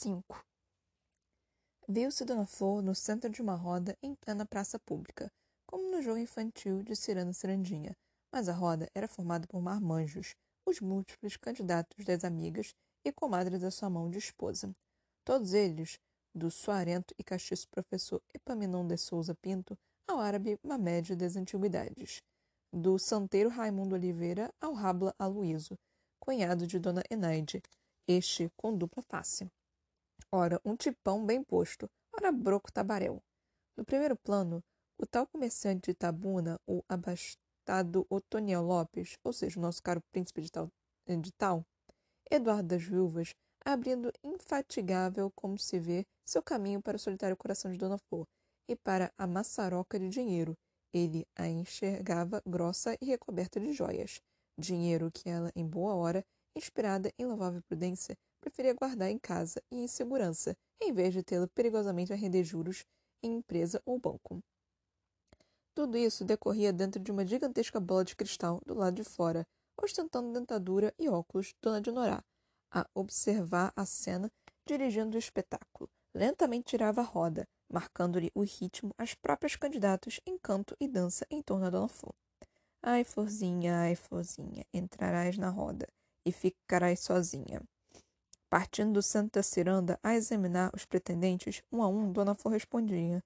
5 Viu-se Dona Flor no centro de uma roda em plena praça pública, como no jogo infantil de Cirano Cirandinha, mas a roda era formada por marmanjos, os múltiplos candidatos das amigas e comadres da sua mão de esposa. Todos eles, do suarento e castiço professor Epaminon de Souza Pinto ao árabe Mamed das Antiguidades, do santeiro Raimundo Oliveira ao Rabla Aloísio, cunhado de Dona Enaide, este com dupla face. Ora, um tipão bem posto, ora broco tabaréu. No primeiro plano, o tal comerciante de Tabuna, o abastado Otoniel Lopes, ou seja, o nosso caro príncipe de tal, de tal Eduardo das Viúvas, abrindo infatigável, como se vê, seu caminho para o solitário coração de Dona Flor e para a maçaroca de dinheiro. Ele a enxergava grossa e recoberta de joias. Dinheiro que ela, em boa hora, inspirada em louvável prudência, preferia guardar em casa e em segurança, em vez de tê-lo perigosamente a render juros em empresa ou banco. Tudo isso decorria dentro de uma gigantesca bola de cristal do lado de fora, ostentando dentadura e óculos, Dona de Norá, a observar a cena, dirigindo o espetáculo. Lentamente tirava a roda, marcando-lhe o ritmo às próprias candidatos em canto e dança em torno da Dona Flor. Ai, Florzinha, ai, Florzinha, entrarás na roda e ficarás sozinha. Partindo do centro da ciranda a examinar os pretendentes, um a um, Dona Flor respondia: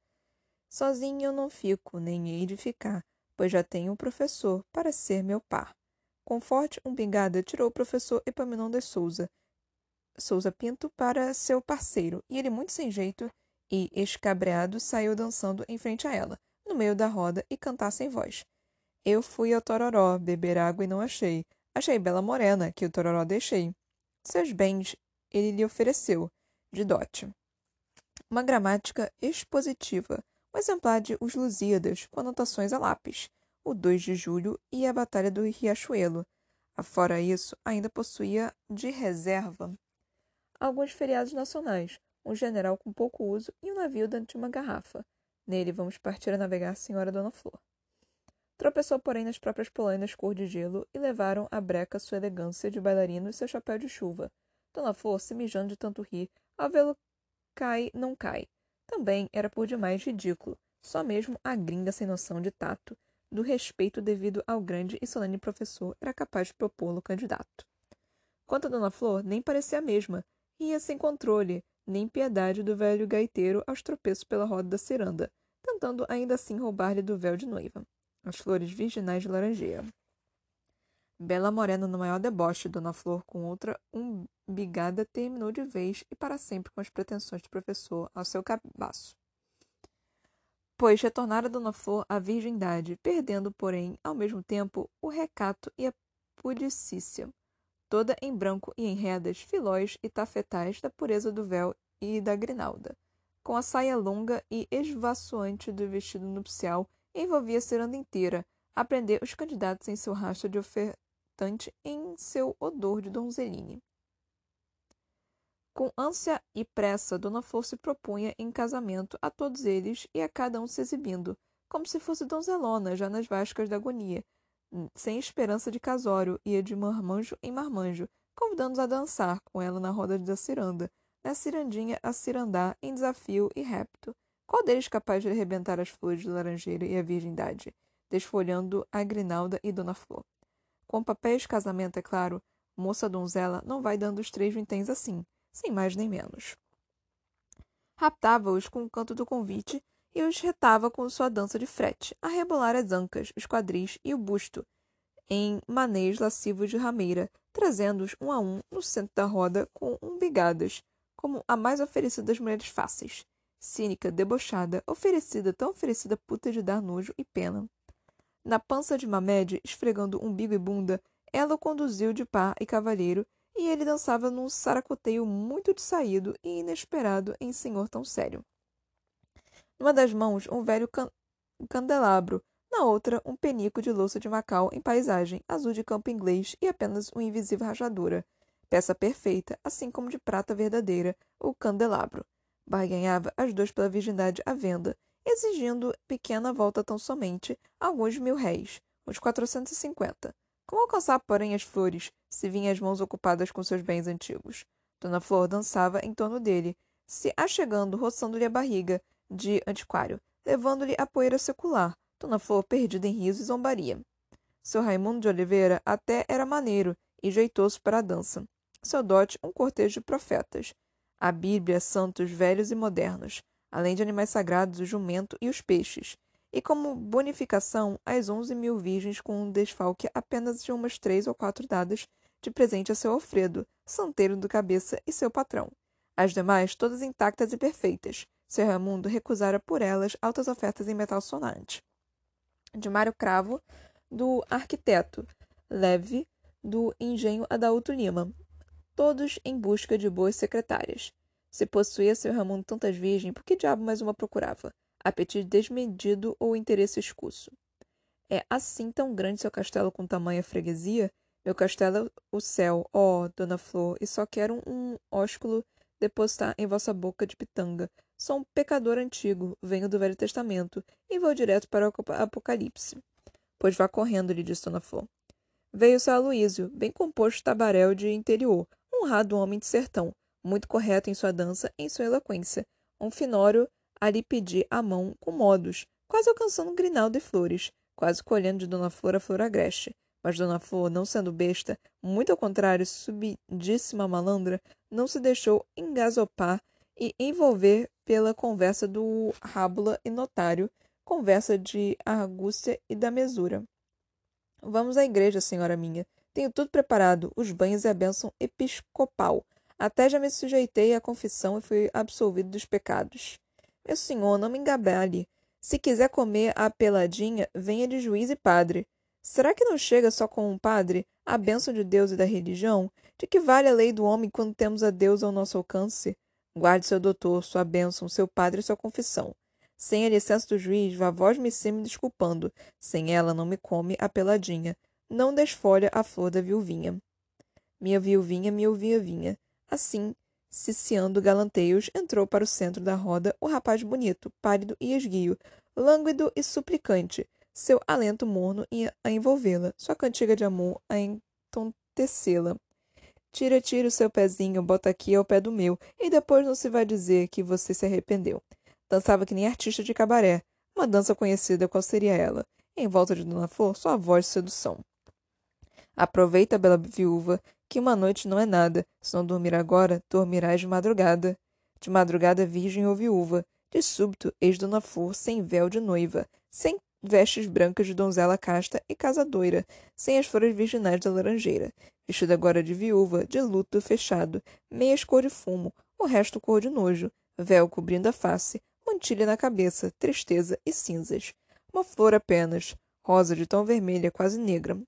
Sozinha eu não fico, nem hei de ficar, pois já tenho um professor para ser meu par. Com forte umbigada, tirou o professor Epaminon de Souza, Souza Pinto para seu parceiro, e ele, muito sem jeito e escabreado, saiu dançando em frente a ela, no meio da roda, e cantar sem voz. Eu fui ao Tororó, beber água e não achei. Achei Bela Morena, que o Tororó deixei. Seus bens ele lhe ofereceu, de dote. Uma gramática expositiva, um exemplar de Os Lusíadas, com anotações a lápis, o 2 de julho e a Batalha do Riachuelo. Afora isso, ainda possuía de reserva alguns feriados nacionais, um general com pouco uso e um navio dentro de uma garrafa. Nele vamos partir a navegar, senhora Dona Flor. Tropeçou, porém, nas próprias polainas cor de gelo e levaram à breca sua elegância de bailarino e seu chapéu de chuva. Dona Flor, se mijando de tanto rir, ao vê-lo cai, não cai. Também era por demais ridículo, só mesmo a gringa sem noção de tato do respeito devido ao grande e solene professor era capaz de propô-lo candidato. Quanto a Dona Flor, nem parecia a mesma, ria sem controle, nem piedade do velho gaiteiro aos tropeços pela roda da ciranda, tentando ainda assim roubar-lhe do véu de noiva, as flores virginais de laranjeira. Bela Morena, no maior deboche, Dona Flor, com outra umbigada, terminou de vez e para sempre com as pretensões do professor ao seu cabaço pois retornara Dona Flor à virgindade, perdendo, porém, ao mesmo tempo, o recato e a pudicícia, toda em branco e em redas, filóis e tafetais da pureza do véu e da grinalda. Com a saia longa e esvaçoante do vestido nupcial, envolvia a ciranda inteira, a prender os candidatos em seu rastro de ofertante em seu odor de donzeline. Com ânsia e pressa, Dona Flor se propunha em casamento a todos eles e a cada um se exibindo, como se fosse donzelona já nas vascas da agonia, sem esperança de casório, ia de marmanjo em marmanjo, convidando-os a dançar com ela na roda da ciranda, na cirandinha a cirandar em desafio e repto. Qual deles capaz de arrebentar as flores de laranjeira e a virgindade, desfolhando a grinalda e Dona Flor? Com papéis casamento, é claro, moça donzela não vai dando os três vinténs assim, sem mais nem menos. Raptava-os com o canto do convite e os retava com sua dança de frete, a rebolar as ancas, os quadris e o busto, em maneios lascivos de rameira, trazendo-os um a um no centro da roda com umbigadas, como a mais oferecida das mulheres fáceis. Cínica, debochada, oferecida, tão oferecida puta de dar nojo e pena. Na pança de Mamed, esfregando umbigo e bunda, ela o conduziu de pá e cavalheiro e ele dançava num saracoteio muito saído e inesperado em senhor tão sério. Numa das mãos, um velho can candelabro, na outra, um penico de louça de Macau em paisagem, azul de campo inglês e apenas uma invisível rajadura. Peça perfeita, assim como de prata verdadeira, o candelabro. Barganhava as duas pela virgindade à venda, exigindo pequena volta tão somente, alguns mil réis, uns quatrocentos e cinquenta. Como alcançar, porém, as flores, se vinha as mãos ocupadas com seus bens antigos? Dona Flor dançava em torno dele, se achegando, roçando-lhe a barriga de antiquário, levando-lhe a poeira secular. Dona Flor, perdida em riso e zombaria. Seu Raimundo de Oliveira até era maneiro e jeitoso para a dança. Seu dote, um cortejo de profetas. A Bíblia, santos velhos e modernos, além de animais sagrados, o jumento e os peixes e como bonificação as onze mil virgens com um desfalque apenas de umas três ou quatro dadas de presente a seu Alfredo, santeiro do cabeça e seu patrão. As demais, todas intactas e perfeitas. Seu Raimundo recusara por elas altas ofertas em metal sonante. De Mário Cravo, do arquiteto, Leve, do engenho Adalto Lima, todos em busca de boas secretárias. Se possuía seu Raimundo tantas virgens, por que diabo mais uma procurava? apetite desmedido ou interesse escuso. É assim tão grande seu castelo com tamanha freguesia? Meu castelo é o céu, ó, oh, dona Flor, e só quero um ósculo depositar em vossa boca de pitanga. Sou um pecador antigo, venho do Velho Testamento, e vou direto para o Apocalipse. Pois vá correndo, lhe disse Dona Flor. Veio seu Aloísio, bem composto tabaréu de interior, honrado homem de sertão, muito correto em sua dança e em sua eloquência, um a lhe pedir a mão com modos, quase alcançando um grinal de flores, quase colhendo de Dona Flor a flor agreste. Mas Dona Flor, não sendo besta, muito ao contrário, subidíssima malandra, não se deixou engasopar e envolver pela conversa do rábula e notário, conversa de argúcia e da mesura. Vamos à igreja, senhora minha. Tenho tudo preparado, os banhos e a bênção episcopal. Até já me sujeitei à confissão e fui absolvido dos pecados. Meu senhor, não me engabale. Se quiser comer a peladinha, venha de juiz e padre. Será que não chega só com um padre a bênção de Deus e da religião? De que vale a lei do homem quando temos a Deus ao nosso alcance? Guarde seu doutor, sua bênção, seu padre e sua confissão. Sem a licença do juiz, vá vós me ser me desculpando. Sem ela, não me come a peladinha. Não desfolha a flor da viuvinha. Minha viuvinha, minha viuvinha. Assim, ciciando galanteios, entrou para o centro da roda o rapaz bonito, pálido e esguio, lânguido e suplicante, seu alento morno a envolvê-la, sua cantiga de amor a entontecê-la. Tira, tira o seu pezinho, bota aqui ao pé do meu, e depois não se vai dizer que você se arrependeu. Dançava que nem artista de cabaré, uma dança conhecida qual seria ela. Em volta de Dona Flor, sua voz de sedução. Aproveita, bela viúva, que uma noite não é nada. Se não dormir agora, dormirás de madrugada. De madrugada, virgem ou viúva. De súbito, eis Dona Flor, sem véu de noiva, sem vestes brancas de donzela casta e casadoira, sem as flores virginais da laranjeira, vestida agora de viúva, de luto fechado, meias cor de fumo, o resto cor de nojo, véu cobrindo a face, mantilha na cabeça, tristeza e cinzas. Uma flor apenas, rosa de tão vermelha, quase negra,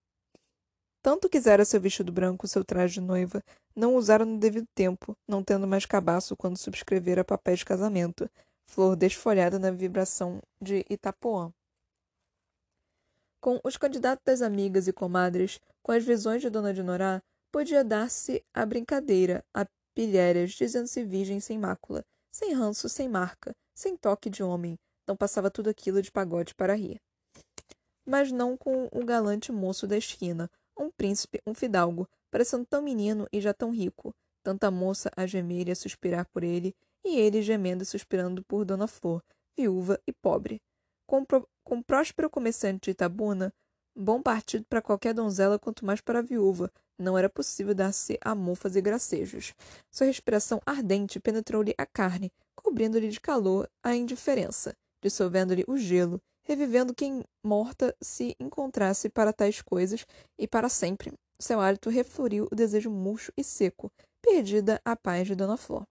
tanto quisera seu vestido branco, seu traje de noiva, não usara no devido tempo, não tendo mais cabaço quando subscrevera papéis de casamento, flor desfolhada na vibração de Itapuã. Com os candidatos das amigas e comadres, com as visões de Dona Dinorá, podia dar-se a brincadeira, a pilhérias, dizendo-se virgem sem mácula, sem ranço, sem marca, sem toque de homem. Não passava tudo aquilo de pagode para rir. Mas não com o galante moço da esquina, um príncipe, um fidalgo, parecendo tão menino e já tão rico, tanta moça a gemer e a suspirar por ele, e ele gemendo e suspirando por Dona Flor, viúva e pobre. Com, pro, com próspero comerciante de Itabuna, bom partido para qualquer donzela, quanto mais para a viúva, não era possível dar-se a mofas e gracejos. Sua respiração ardente penetrou-lhe a carne, cobrindo-lhe de calor a indiferença, dissolvendo-lhe o gelo, revivendo quem morta se encontrasse para tais coisas e para sempre. Seu hálito refloriu o desejo murcho e seco, perdida a paz de Dona Flor.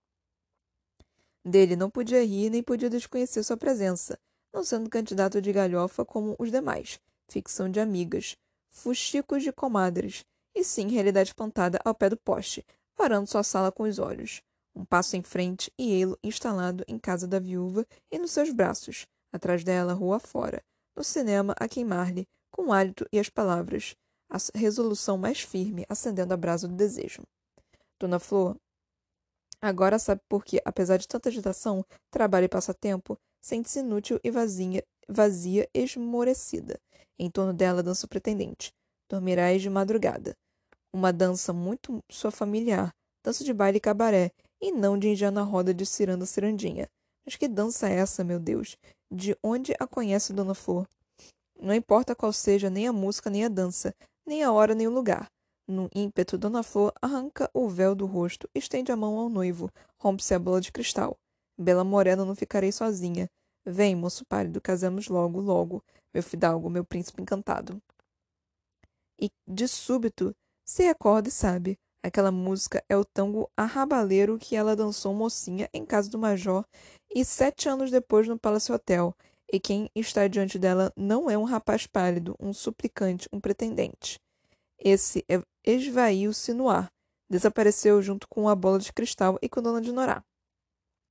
Dele não podia rir nem podia desconhecer sua presença, não sendo candidato de galhofa como os demais, ficção de amigas, fuxicos de comadres, e sim realidade plantada ao pé do poste, parando sua sala com os olhos. Um passo em frente e ele instalado em casa da viúva e nos seus braços, atrás dela, rua fora, no cinema, a queimar-lhe, com o hálito e as palavras, a resolução mais firme, acendendo a brasa do desejo. Dona Flor agora sabe por que, apesar de tanta agitação, trabalho e passatempo, sente-se inútil e vazia, vazia, esmorecida. Em torno dela dança o pretendente. Dormirás de madrugada. Uma dança muito sua familiar, dança de baile e cabaré, e não de ingênua roda de ciranda cirandinha. Mas que dança é essa, meu Deus? De onde a conhece Dona Flor? Não importa qual seja nem a música nem a dança, nem a hora nem o lugar. No ímpeto, Dona Flor arranca o véu do rosto, estende a mão ao noivo, rompe-se a bola de cristal. Bela morena, não ficarei sozinha. Vem, moço pálido, casamos logo, logo, meu fidalgo, meu príncipe encantado. E, de súbito, se recorda e sabe. Aquela música é o tango arrabaleiro que ela dançou mocinha em casa do major e sete anos depois no Palace Hotel. E quem está diante dela não é um rapaz pálido, um suplicante, um pretendente. Esse é, esvaiu-se no ar, desapareceu junto com a bola de cristal e com Dona de Norá.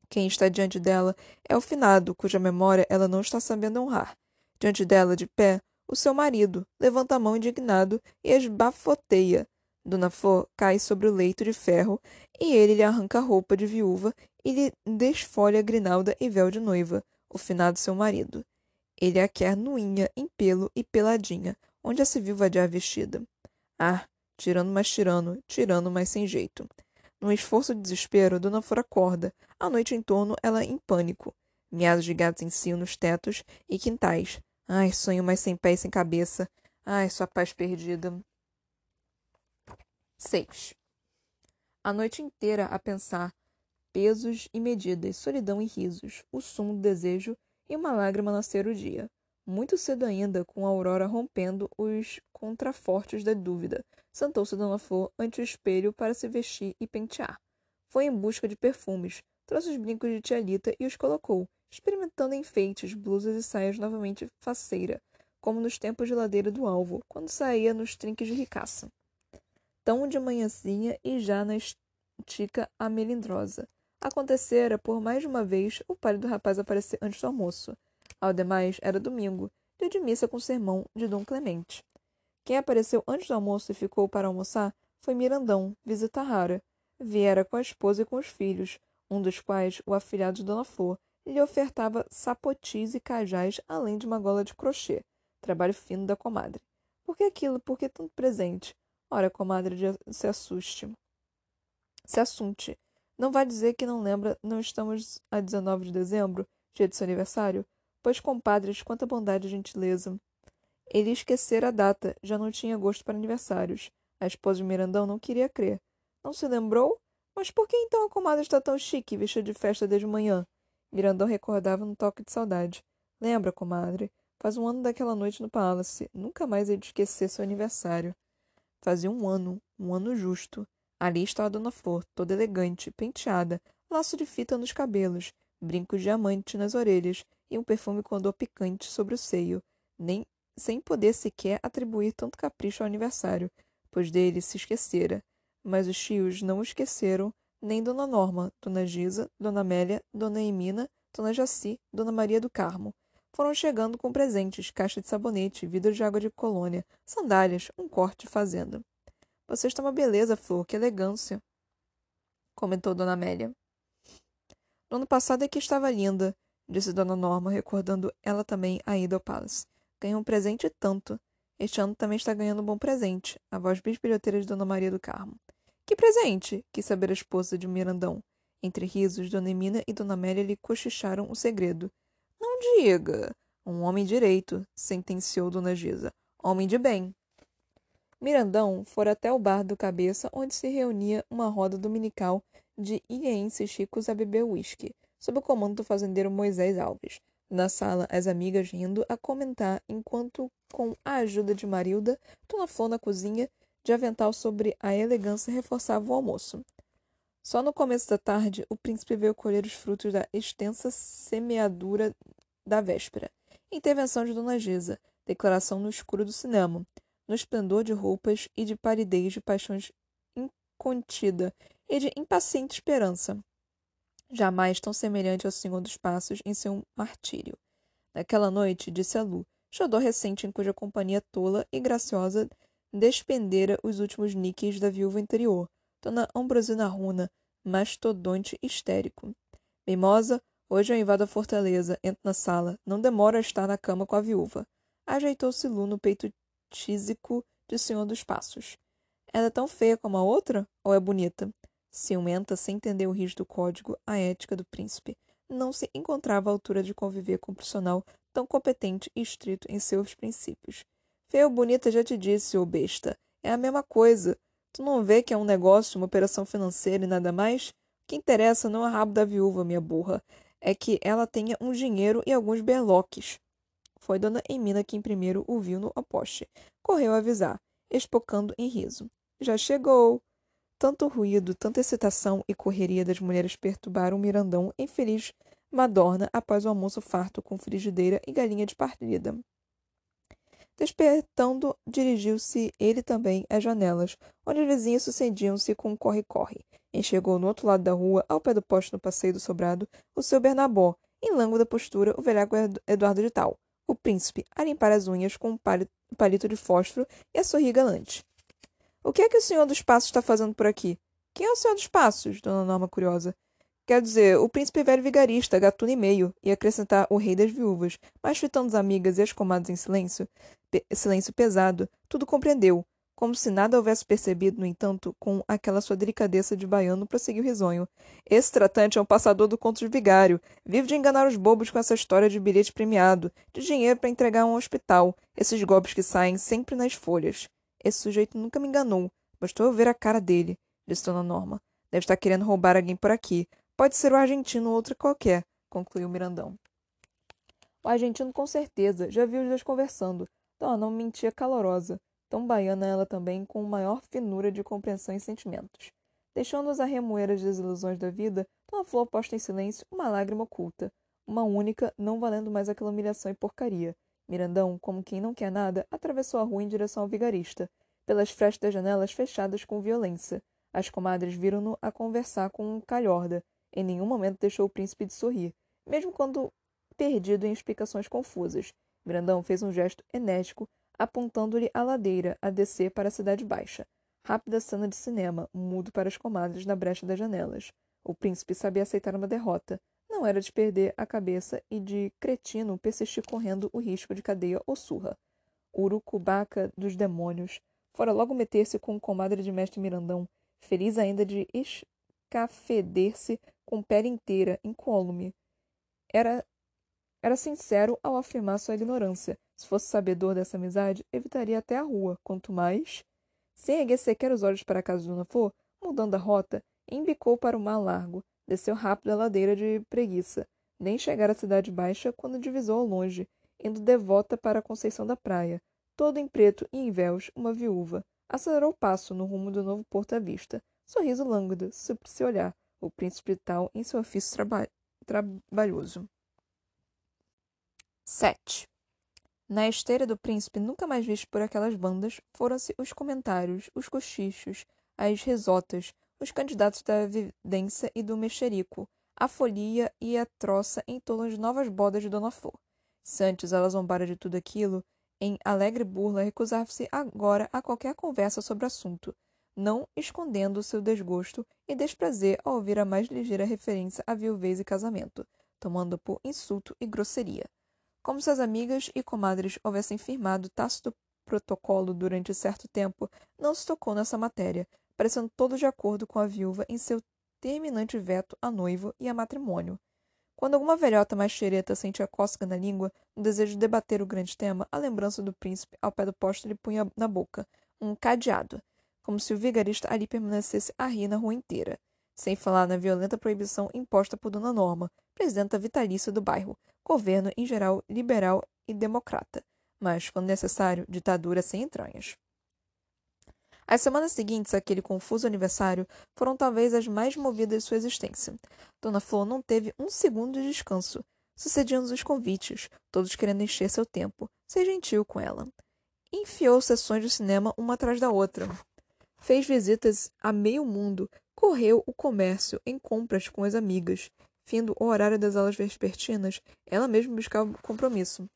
Quem está diante dela é o finado, cuja memória ela não está sabendo honrar. Diante dela, de pé, o seu marido levanta a mão indignado e esbafoteia. Dona Flor cai sobre o leito de ferro e ele lhe arranca a roupa de viúva e lhe desfolha grinalda e véu de noiva, o finado seu marido. Ele a quer nuinha, em pelo e peladinha, onde a se viu vadiar vestida. Ah, tirando mais tirando, tirando mais sem jeito. Num esforço de desespero, Dona Flor acorda. A noite em torno, ela em pânico. Miados de gatos em si nos tetos e quintais. Ai, sonho mais sem pé e sem cabeça. Ai, sua paz perdida. 6. A noite inteira a pensar, pesos e medidas, solidão e risos, o sumo do desejo e uma lágrima nascer o dia. Muito cedo ainda, com a aurora rompendo os contrafortes da dúvida, sentou-se Dona Flor ante o espelho para se vestir e pentear. Foi em busca de perfumes, trouxe os brincos de tia Lita e os colocou, experimentando enfeites, blusas e saias novamente faceira, como nos tempos de ladeira do alvo, quando saía nos trinques de ricaça. Tão de manhãzinha e já na estica a melindrosa. Acontecera, por mais de uma vez, o pálido rapaz aparecer antes do almoço. Ao demais, era domingo, dia de missa com sermão de Dom Clemente. Quem apareceu antes do almoço e ficou para almoçar foi Mirandão, visita rara. Viera com a esposa e com os filhos, um dos quais, o afilhado de Dona Flor, lhe ofertava sapotis e cajás, além de uma gola de crochê, trabalho fino da comadre. Por que aquilo? Por que tanto presente? Ora, comadre, se assuste. Se assunte. Não vai dizer que não lembra, não estamos a 19 de dezembro, dia de seu aniversário? Pois, compadres, quanta bondade e gentileza. Ele esquecera a data, já não tinha gosto para aniversários. A esposa de Mirandão não queria crer. Não se lembrou? Mas por que então a comadre está tão chique, vestida de festa desde manhã? Mirandão recordava num toque de saudade. Lembra, comadre? Faz um ano daquela noite no Palace. Nunca mais ele esquecer seu aniversário. Fazia um ano, um ano justo. Ali estava Dona Flor, toda elegante, penteada, laço de fita nos cabelos, brincos de diamante nas orelhas e um perfume com odor picante sobre o seio, nem sem poder sequer atribuir tanto capricho ao aniversário, pois dele se esquecera. Mas os tios não o esqueceram, nem Dona Norma, Dona Gisa, Dona Amélia, Dona Emina, Dona Jaci, Dona Maria do Carmo. Foram chegando com presentes, caixa de sabonete, vidro de água de colônia, sandálias, um corte fazenda. Você está uma beleza, Flor, que elegância, comentou Dona Amélia. No ano passado é que estava linda, disse Dona Norma, recordando ela também a ida ao Palace. Ganhou um presente tanto. Este ano também está ganhando um bom presente, a voz bisbilhoteira de Dona Maria do Carmo. Que presente? quis saber a esposa de Mirandão. Entre risos, Dona Emina e Dona Amélia lhe cochicharam o segredo. Não diga. Um homem direito, sentenciou Dona Gisa. Homem de bem. Mirandão fora até o bar do Cabeça, onde se reunia uma roda dominical de ilhenses ricos a beber uísque, sob o comando do fazendeiro Moisés Alves. Na sala, as amigas rindo a comentar, enquanto, com a ajuda de Marilda, Dona Flor na cozinha, de avental sobre a elegância reforçava o almoço. Só no começo da tarde, o príncipe veio colher os frutos da extensa semeadura da véspera. Intervenção de Dona Gisa, declaração no escuro do cinema, no esplendor de roupas e de palidez de paixões incontida e de impaciente esperança jamais tão semelhante ao Senhor dos Passos em seu martírio. Naquela noite, disse a Lu, xodó recente em cuja companhia tola e graciosa despendera os últimos níqueis da viúva interior, Dona Ambrosina Runa, mastodonte histérico. Mimosa, hoje eu invado a fortaleza, entro na sala, não demoro a estar na cama com a viúva. Ajeitou-se Lu no peito tísico de Senhor dos Passos. Ela é tão feia como a outra? Ou é bonita? Ciumenta, sem entender o rígido código, a ética do príncipe, não se encontrava à altura de conviver com um profissional tão competente e estrito em seus princípios. Feio bonita já te disse, ô besta. É a mesma coisa. Tu não vê que é um negócio, uma operação financeira e nada mais? O que interessa não é o rabo da viúva, minha burra. É que ela tenha um dinheiro e alguns berloques. Foi Dona Emina quem primeiro o viu no poste. Correu a avisar, espocando em riso. Já chegou! Tanto ruído, tanta excitação e correria das mulheres perturbaram Mirandão em feliz madorna após o almoço farto com frigideira e galinha de partida. Despertando, dirigiu-se ele também às janelas, onde os vizinhos sucediam-se com corre-corre. Enxergou no outro lado da rua, ao pé do poste no passeio do sobrado, o seu Bernabó, em lânguida postura, o velhaco Eduardo de Tal, o príncipe, a limpar as unhas com um palito de fósforo e a sorrir galante. O que é que o senhor dos passos está fazendo por aqui? Quem é o senhor dos passos? Dona Norma curiosa. Quer dizer, o príncipe velho vigarista, gatuno e meio, e acrescentar o rei das viúvas, mas fitando as amigas e as comadres em silêncio, silêncio pesado, tudo compreendeu. Como se nada houvesse percebido, no entanto, com aquela sua delicadeza de baiano, prosseguiu risonho. Esse tratante é um passador do conto de vigário. Vive de enganar os bobos com essa história de bilhete premiado, de dinheiro para entregar a um hospital. Esses golpes que saem sempre nas folhas. Esse sujeito nunca me enganou. Bastou eu ver a cara dele, disse Dona Norma. Deve estar querendo roubar alguém por aqui. Pode ser o argentino ou outro qualquer, concluiu Mirandão. O argentino com certeza, já viu os dois conversando. Dona Norma mentia calorosa tão baiana ela também, com maior finura de compreensão e sentimentos. Deixando-os a remoer as desilusões da vida, Dona Flor posta em silêncio uma lágrima oculta, uma única, não valendo mais aquela humilhação e porcaria. Mirandão, como quem não quer nada, atravessou a rua em direção ao vigarista, pelas frestas das janelas fechadas com violência. As comadres viram-no a conversar com um calhorda. Em nenhum momento deixou o príncipe de sorrir, mesmo quando perdido em explicações confusas. Mirandão fez um gesto enérgico, apontando-lhe a ladeira a descer para a cidade baixa. Rápida cena de cinema, mudo para as comadres na brecha das janelas. O príncipe sabia aceitar uma derrota. Não era de perder a cabeça e de cretino persistir correndo o risco de cadeia ou surra. Urucubaca dos demônios. Fora logo meter-se com o comadre de mestre Mirandão, feliz ainda de escafeder-se com pele inteira, incólume. Era, era sincero ao afirmar sua ignorância, se fosse sabedor dessa amizade, evitaria até a rua, quanto mais. Sem erguer sequer os olhos para a casa Dona Flor, mudando a rota, embicou para o mar largo, desceu rápido a ladeira de preguiça, nem chegar à cidade baixa quando divisou ao longe, indo devota para a Conceição da Praia, todo em preto e em véus, uma viúva. Acelerou o passo no rumo do novo porto à vista. Sorriso lânguido, se olhar, o príncipe tal em seu ofício traba trabalhoso. 7. Na esteira do príncipe, nunca mais visto por aquelas bandas, foram-se os comentários, os cochichos, as risotas, os candidatos da evidência e do mexerico, a folia e a troça em torno de novas bodas de Dona Flor. Se antes ela zombara de tudo aquilo, em alegre burla recusava-se agora a qualquer conversa sobre o assunto, não escondendo seu desgosto e desprazer ao ouvir a mais ligeira referência à viuvez e casamento, tomando por insulto e grosseria como se as amigas e comadres houvessem firmado tácito protocolo durante certo tempo, não se tocou nessa matéria, parecendo todos de acordo com a viúva em seu terminante veto a noivo e a matrimônio. Quando alguma velhota mais xereta sentia cócega na língua, no desejo de debater o grande tema, a lembrança do príncipe ao pé do posto lhe punha na boca um cadeado, como se o vigarista ali permanecesse a rir na rua inteira. Sem falar na violenta proibição imposta por Dona Norma, presidenta vitalícia do bairro, governo em geral liberal e democrata, mas, quando necessário, ditadura sem entranhas. As semanas seguintes àquele confuso aniversário foram talvez as mais movidas de sua existência. Dona Flor não teve um segundo de descanso. Sucediam os convites, todos querendo encher seu tempo. Ser gentil com ela. Enfiou sessões de cinema uma atrás da outra. Fez visitas a meio mundo, correu o comércio em compras com as amigas, Findo o horário das aulas vespertinas, ela mesma buscava compromisso.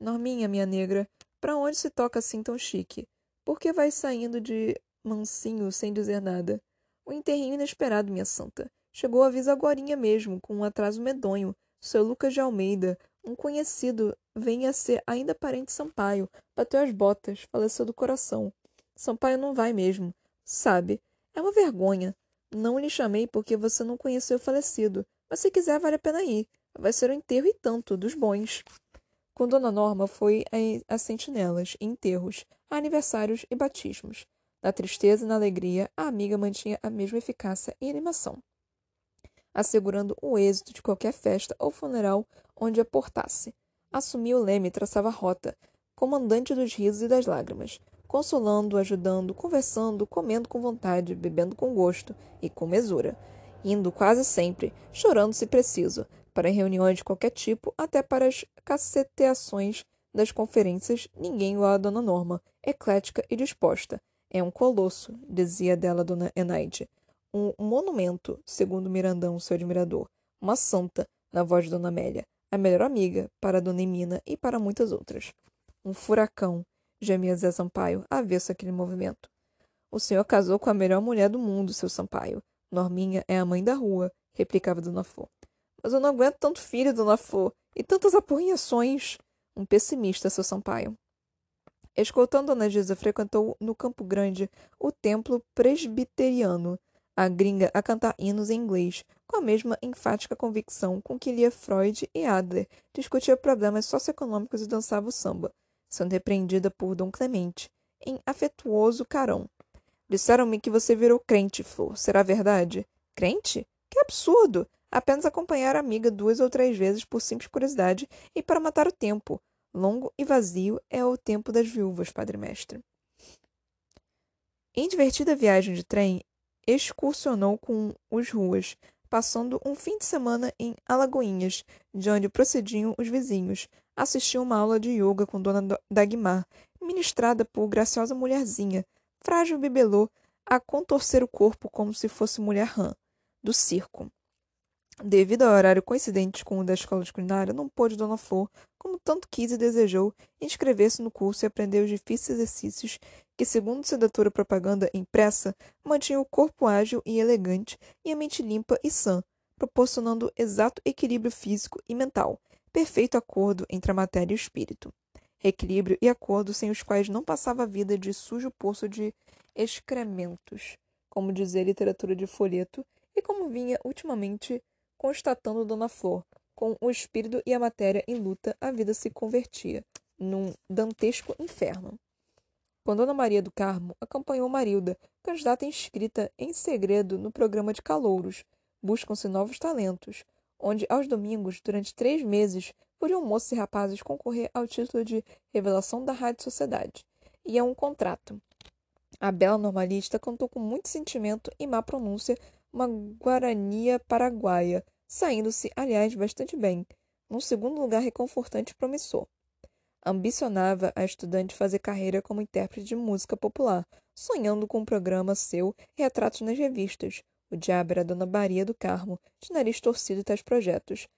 Norminha, minha negra, para onde se toca assim tão chique? Por que vai saindo de mansinho sem dizer nada? O enterrinho inesperado, minha santa. Chegou a aviso agorinha mesmo, com um atraso medonho. Seu Lucas de Almeida, um conhecido, venha a ser ainda parente Sampaio, bateu as botas, faleceu do coração. Sampaio não vai mesmo. Sabe, é uma vergonha. Não lhe chamei porque você não conheceu o falecido, mas se quiser vale a pena ir. Vai ser um enterro e tanto, dos bons. Com Dona Norma foi a, sentinelas, enterros, a aniversários e batismos. Na tristeza e na alegria, a amiga mantinha a mesma eficácia e animação, assegurando o êxito de qualquer festa ou funeral onde a portasse. Assumia o leme e traçava a rota, comandante dos risos e das lágrimas, consolando, ajudando, conversando, comendo com vontade, bebendo com gosto e com mesura, indo quase sempre, chorando se preciso, para reuniões de qualquer tipo, até para as caceteações das conferências, ninguém igual a Dona Norma, eclética e disposta, é um colosso, dizia dela Dona Enaide. Um monumento, segundo Mirandão, seu admirador. Uma santa, na voz de Dona Amélia. A melhor amiga, para Dona Emina e para muitas outras. Um furacão, gemia Zé Sampaio, avesso aquele movimento. O senhor casou com a melhor mulher do mundo, seu Sampaio. Norminha é a mãe da rua, replicava Dona Flor. Mas eu não aguento tanto filho, Dona Flor, e tantas apurrinhações. Um pessimista, seu Sampaio. Escoltando Ana Gisa, frequentou no Campo Grande o templo presbiteriano, a gringa a cantar hinos em inglês, com a mesma enfática convicção com que lia Freud e Adler, discutia problemas socioeconômicos e dançava o samba, sendo repreendida por Dom Clemente, em afetuoso carão. Disseram-me que você virou crente, Flor. Será verdade? Crente? Que absurdo! Apenas acompanhar a amiga duas ou três vezes por simples curiosidade e para matar o tempo. Longo e vazio é o tempo das viúvas, Padre Mestre. Em divertida viagem de trem, excursionou com os ruas, passando um fim de semana em Alagoinhas, de onde procediam os vizinhos. Assistiu uma aula de yoga com Dona Dagmar, ministrada por graciosa mulherzinha, frágil bibelô, a contorcer o corpo como se fosse mulher rã, do circo. Devido ao horário coincidente com o da escola de culinária, não pôde Dona Flor, como tanto quis e desejou, inscrever-se no curso e aprender os difíceis exercícios que, segundo sedatura propaganda impressa, mantinham o corpo ágil e elegante e a mente limpa e sã, proporcionando exato equilíbrio físico e mental, perfeito acordo entre a matéria e o espírito. Equilíbrio e acordo sem os quais não passava a vida de sujo poço de excrementos, como dizia a literatura de folheto, e como vinha ultimamente constatando Dona Flor. Com o espírito e a matéria em luta, a vida se convertia num dantesco inferno. Quando Dona Maria do Carmo acompanhou Marilda, candidata inscrita em segredo no programa de calouros, buscam-se novos talentos, onde aos domingos, durante três meses, podiam moços e rapazes concorrer ao título de Revelação da Rádio Sociedade, e a um contrato. A bela normalista cantou com muito sentimento e má pronúncia uma guarania paraguaia, saindo-se, aliás, bastante bem, num segundo lugar reconfortante e promissor. Ambicionava a estudante fazer carreira como intérprete de música popular, sonhando com um programa seu retratos nas revistas. O diabo era a Dona Maria do Carmo, de nariz torcido e tais projetos.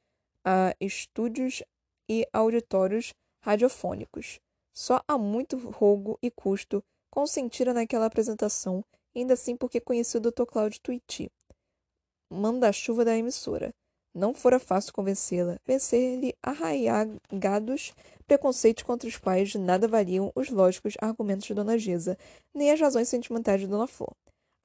A estúdios e auditórios radiofônicos. Só há muito rogo e custo consentira naquela apresentação, ainda assim porque conhecia o Dr. Cláudio Tuiti manda-chuva da emissora. Não fora fácil convencê-la, vencer-lhe arraigados preconceitos contra os quais nada valiam os lógicos argumentos de Dona Gisa, nem as razões sentimentais de Dona Flor.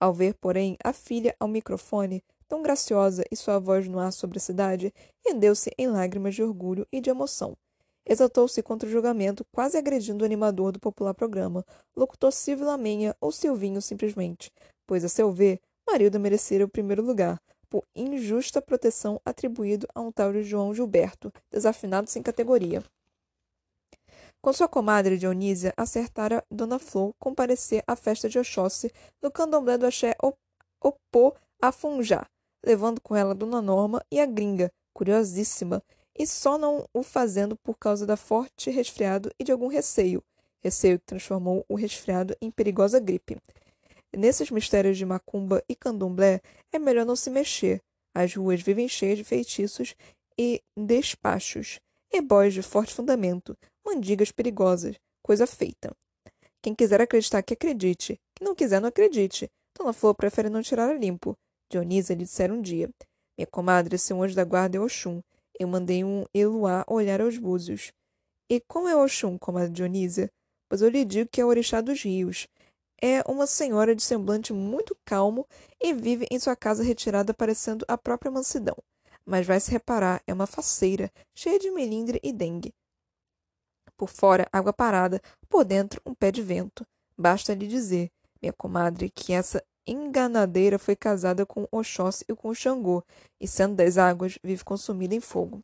Ao ver, porém, a filha ao microfone, tão graciosa e sua voz no ar sobre a cidade, rendeu-se em lágrimas de orgulho e de emoção. Exaltou-se contra o julgamento, quase agredindo o animador do popular programa, locutor Silvio Lamenha ou Silvinho simplesmente, pois, a seu ver, Marilda merecera o primeiro lugar, por injusta proteção atribuído a um tal de João Gilberto, desafinado sem categoria. Com sua comadre Dionísia, acertara Dona Flor comparecer à festa de Oxóssi no candomblé do axé Opô a Funjá, levando com ela Dona Norma e a gringa, curiosíssima, e só não o fazendo por causa da forte resfriado e de algum receio, receio que transformou o resfriado em perigosa gripe. Nesses mistérios de macumba e candomblé é melhor não se mexer. As ruas vivem cheias de feitiços e despachos, ebóis de forte fundamento, mandigas perigosas, coisa feita. Quem quiser acreditar que acredite, quem não quiser não acredite. Dona Flor prefere não tirar a limpo. Dionísia lhe dissera um dia. Minha comadre, seu anjo da guarda é Oxum. Eu mandei um Eluá olhar aos búzios. E como é Oxum, comadre Dionísia? Pois eu lhe digo que é o orixá dos rios. é uma senhora de semblante muito calmo e vive em sua casa retirada parecendo a própria mansidão. Mas vai se reparar, é uma faceira, cheia de melindre e dengue. Por fora, água parada, por dentro, um pé de vento. Basta lhe dizer, minha comadre, que essa enganadeira foi casada com Oxóssi e com Xangô, e sendo das águas, vive consumida em fogo.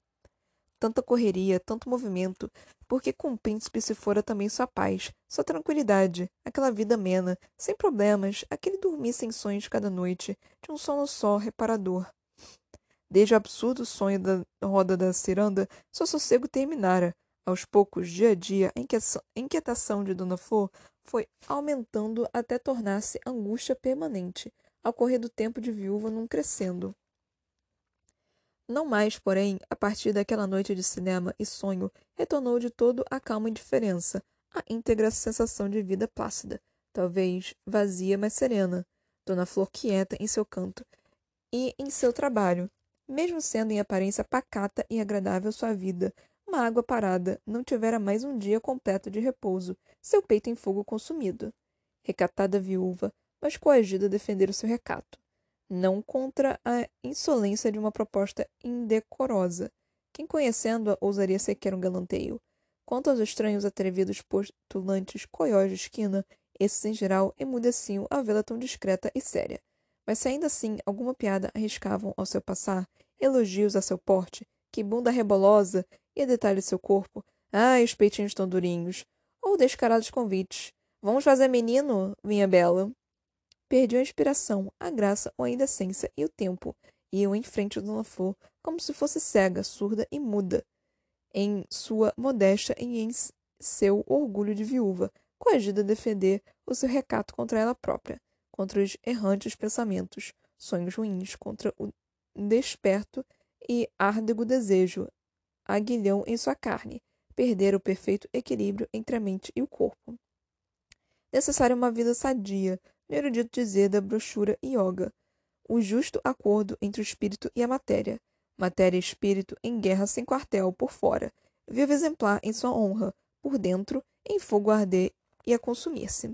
Tanta correria, tanto movimento, porque com o príncipe se fora também sua paz, sua tranquilidade, aquela vida amena, sem problemas, aquele dormir sem sonhos cada noite, de um sono só, reparador. Desde o absurdo sonho da roda da ciranda, seu sossego terminara. Aos poucos, dia a dia, a inquietação de Dona Flor foi aumentando até tornar-se angústia permanente, ao correr do tempo de viúva num crescendo. Não mais, porém, a partir daquela noite de cinema e sonho, retornou de todo a calma indiferença, a íntegra sensação de vida plácida, talvez vazia, mas serena, Dona Flor quieta em seu canto e em seu trabalho, mesmo sendo em aparência pacata e agradável sua vida, uma água parada, não tivera mais um dia completo de repouso, seu peito em fogo consumido. Recatada viúva, mas coagida a defender o seu recato. Não contra a insolência de uma proposta indecorosa. Quem conhecendo-a ousaria sequer um galanteio. Quanto aos estranhos atrevidos postulantes coiós de esquina, esses em geral emudeciam a vê-la tão discreta e séria. Mas se ainda assim alguma piada arriscavam ao seu passar, elogios a seu porte, que bunda rebolosa e detalhe seu corpo. Ai, os peitinhos tão durinhos. Ou descarados convites. Vamos fazer menino, minha bela. Perdi a inspiração, a graça ou a indecência e o tempo. Iam em frente de Dona Flor, como se fosse cega, surda e muda. Em sua modéstia e em seu orgulho de viúva, coagida a defender o seu recato contra ela própria, contra os errantes pensamentos, sonhos ruins, contra o desperto e árdego desejo, aguilhão em sua carne, perder o perfeito equilíbrio entre a mente e o corpo. Necessária uma vida sadia, no erudito dizer da brochura yoga, o justo acordo entre o espírito e a matéria, matéria e espírito em guerra sem quartel por fora, vivo exemplar em sua honra, por dentro, em fogo arder e a consumir-se.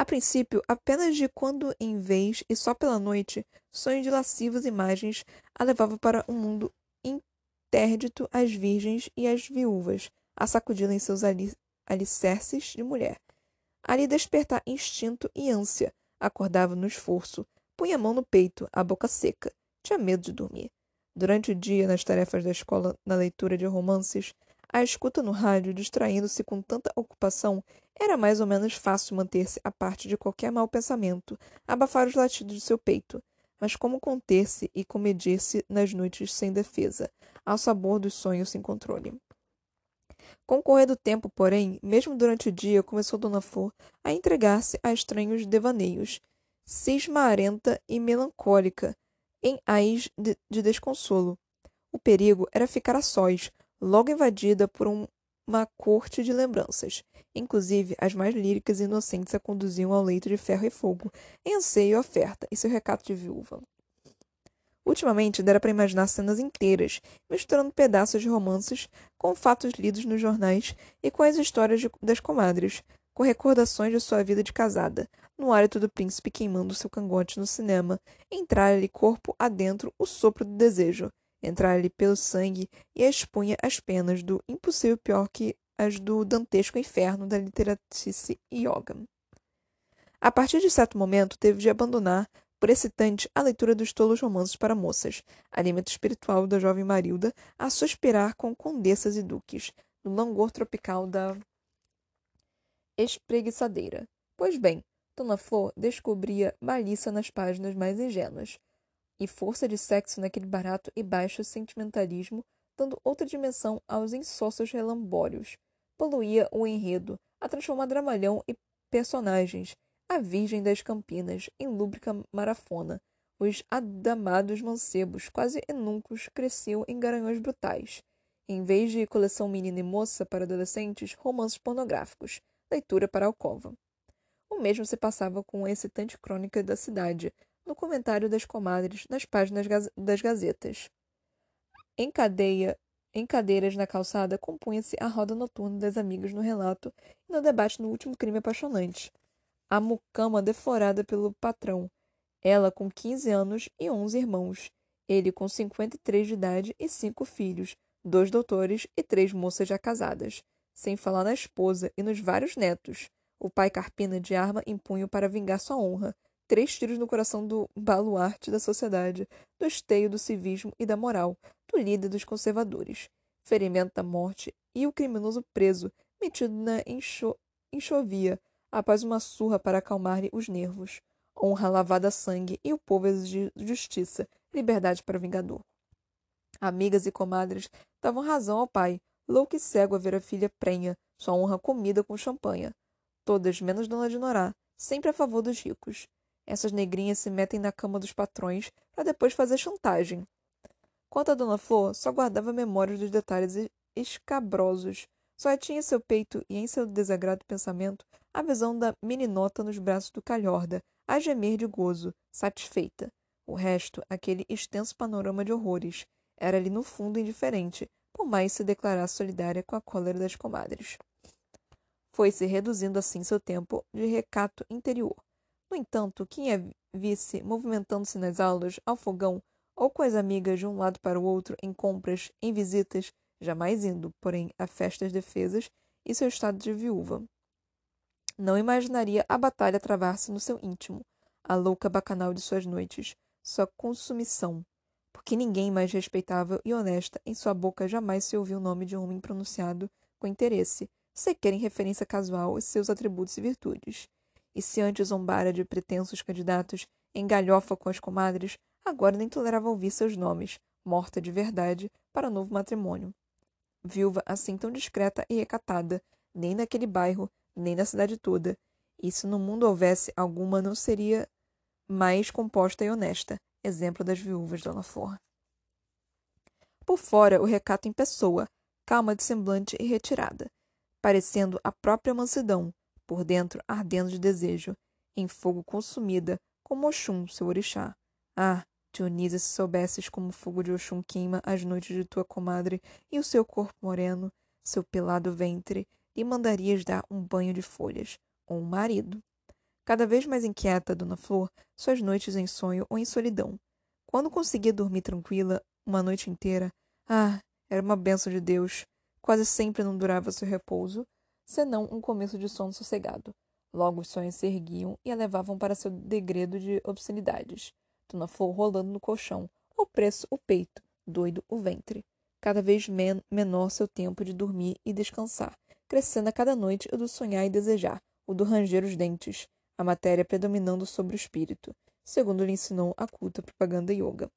A princípio, apenas de quando em vez e só pela noite, sonho de lascivas imagens a levava para um mundo interdito às virgens e às viúvas, a sacudi-la em seus alicerces de mulher. Ali despertar instinto e ânsia, acordava no esforço, punha a mão no peito, a boca seca, tinha medo de dormir. Durante o dia, nas tarefas da escola, na leitura de romances, a escuta no rádio, distraindo-se com tanta ocupação, era mais ou menos fácil manter-se à parte de qualquer mau pensamento, abafar os latidos de seu peito, mas como conter-se e comedir-se nas noites sem defesa, ao sabor dos sonhos sem controle. Com o correr do tempo, porém, mesmo durante o dia, começou Dona Flor a entregar-se a estranhos devaneios, cismarenta e melancólica, em ais de, de desconsolo. O perigo era ficar a sós, logo invadida por um, uma corte de lembranças. Inclusive, as mais líricas e inocentes a conduziam ao leito de ferro e fogo, em anseio e oferta, e seu recato de viúva. Ultimamente, dera para imaginar cenas inteiras, misturando pedaços de romances com fatos lidos nos jornais e com as histórias de, das comadres, com recordações de sua vida de casada, no hálito do príncipe queimando seu cangote no cinema, entrar-lhe corpo adentro o sopro do desejo, entrar-lhe pelo sangue e expunha as penas do impossível pior que as do dantesco inferno da literatice yoga. A partir de certo momento, teve de abandonar, por excitante, a leitura dos tolos romances para moças, alimento espiritual da jovem Marilda, a suspirar com condessas e duques, no langor tropical da espreguiçadeira. Pois bem, Dona Flor descobria malícia nas páginas mais ingênuas, e força de sexo naquele barato e baixo sentimentalismo, dando outra dimensão aos insócios relambórios poluía o enredo, a transformar dramalhão e personagens, a Virgem das Campinas, em lúbrica marafona. Os adamados mancebos, quase enúncos, cresciam em garanhões brutais. Em vez de coleção menina e moça para adolescentes, romances pornográficos, leitura para alcova. O mesmo se passava com a excitante crônica da cidade, no comentário das comadres, nas páginas das gazetas. Em cadeia em cadeiras na calçada compunha-se a roda noturna das amigas no relato e no debate no último crime apaixonante. a mucama deflorada pelo patrão, ela com 15 anos e 11 irmãos, ele com 53 de idade e cinco filhos, dois doutores e três moças já casadas, sem falar na esposa e nos vários netos. O pai carpina de arma em punho para vingar sua honra, três tiros no coração do baluarte da sociedade, do esteio do civismo e da moral, do líder dos conservadores, ferimento da morte e o criminoso preso, metido na enxo enxovia, após uma surra para acalmar-lhe os nervos honra lavada a sangue e o povo exige justiça, liberdade para o vingador. Amigas e comadres davam razão ao pai, louco e cego a ver a filha prenha, sua honra comida com champanha. Todas, menos Dona de Norá, sempre a favor dos ricos. Essas negrinhas se metem na cama dos patrões para depois fazer chantagem. Quanto a Dona Flor, só guardava memórias dos detalhes escabrosos. Só tinha em seu peito e em seu desagrado pensamento a visão da meninota nos braços do calhorda, a gemer de gozo, satisfeita. O resto, aquele extenso panorama de horrores, era ali no fundo indiferente, por mais se declarasse solidária com a cólera das comadres. Foi-se reduzindo assim seu tempo de recato interior. No entanto, quem a visse movimentando-se nas aulas, ao fogão, ou com as amigas de um lado para o outro, em compras, em visitas, jamais indo, porém, a festas defesas, e seu estado de viúva. Não imaginaria a batalha travar-se no seu íntimo, a louca bacanal de suas noites, sua consumição. Porque ninguém mais respeitável e honesta em sua boca jamais se ouviu o nome de um homem pronunciado com interesse, sequer em referência casual e seus atributos e virtudes. E se antes zombara de pretensos candidatos em galhofa com as comadres, agora nem tolerava ouvir seus nomes, morta de verdade, para novo matrimônio. Viúva assim tão discreta e recatada, nem naquele bairro, nem na cidade toda. E se no mundo houvesse alguma, não seria mais composta e honesta, exemplo das viúvas Dona Flor. Por fora, o recato em pessoa, calma de semblante e retirada, parecendo a própria mansidão, por dentro ardendo de desejo, em fogo consumida, como Oxum, seu orixá. Ah, Dionísia, se soubesses como o fogo de Oxum queima as noites de tua comadre e o seu corpo moreno, seu pelado ventre, lhe mandarias dar um banho de folhas, ou um marido. Cada vez mais inquieta, Dona Flor, suas noites em sonho ou em solidão. Quando conseguia dormir tranquila uma noite inteira, ah, era uma benção de Deus. Quase sempre não durava seu repouso, senão um começo de sono sossegado. Logo os sonhos se erguiam e a levavam para seu degredo de obscenidades. Dona Flor rolando no colchão, o preço o peito, doido o ventre. Cada vez men menor seu tempo de dormir e descansar, crescendo a cada noite o do sonhar e desejar, o do ranger os dentes, a matéria predominando sobre o espírito, segundo lhe ensinou a culta propaganda yoga.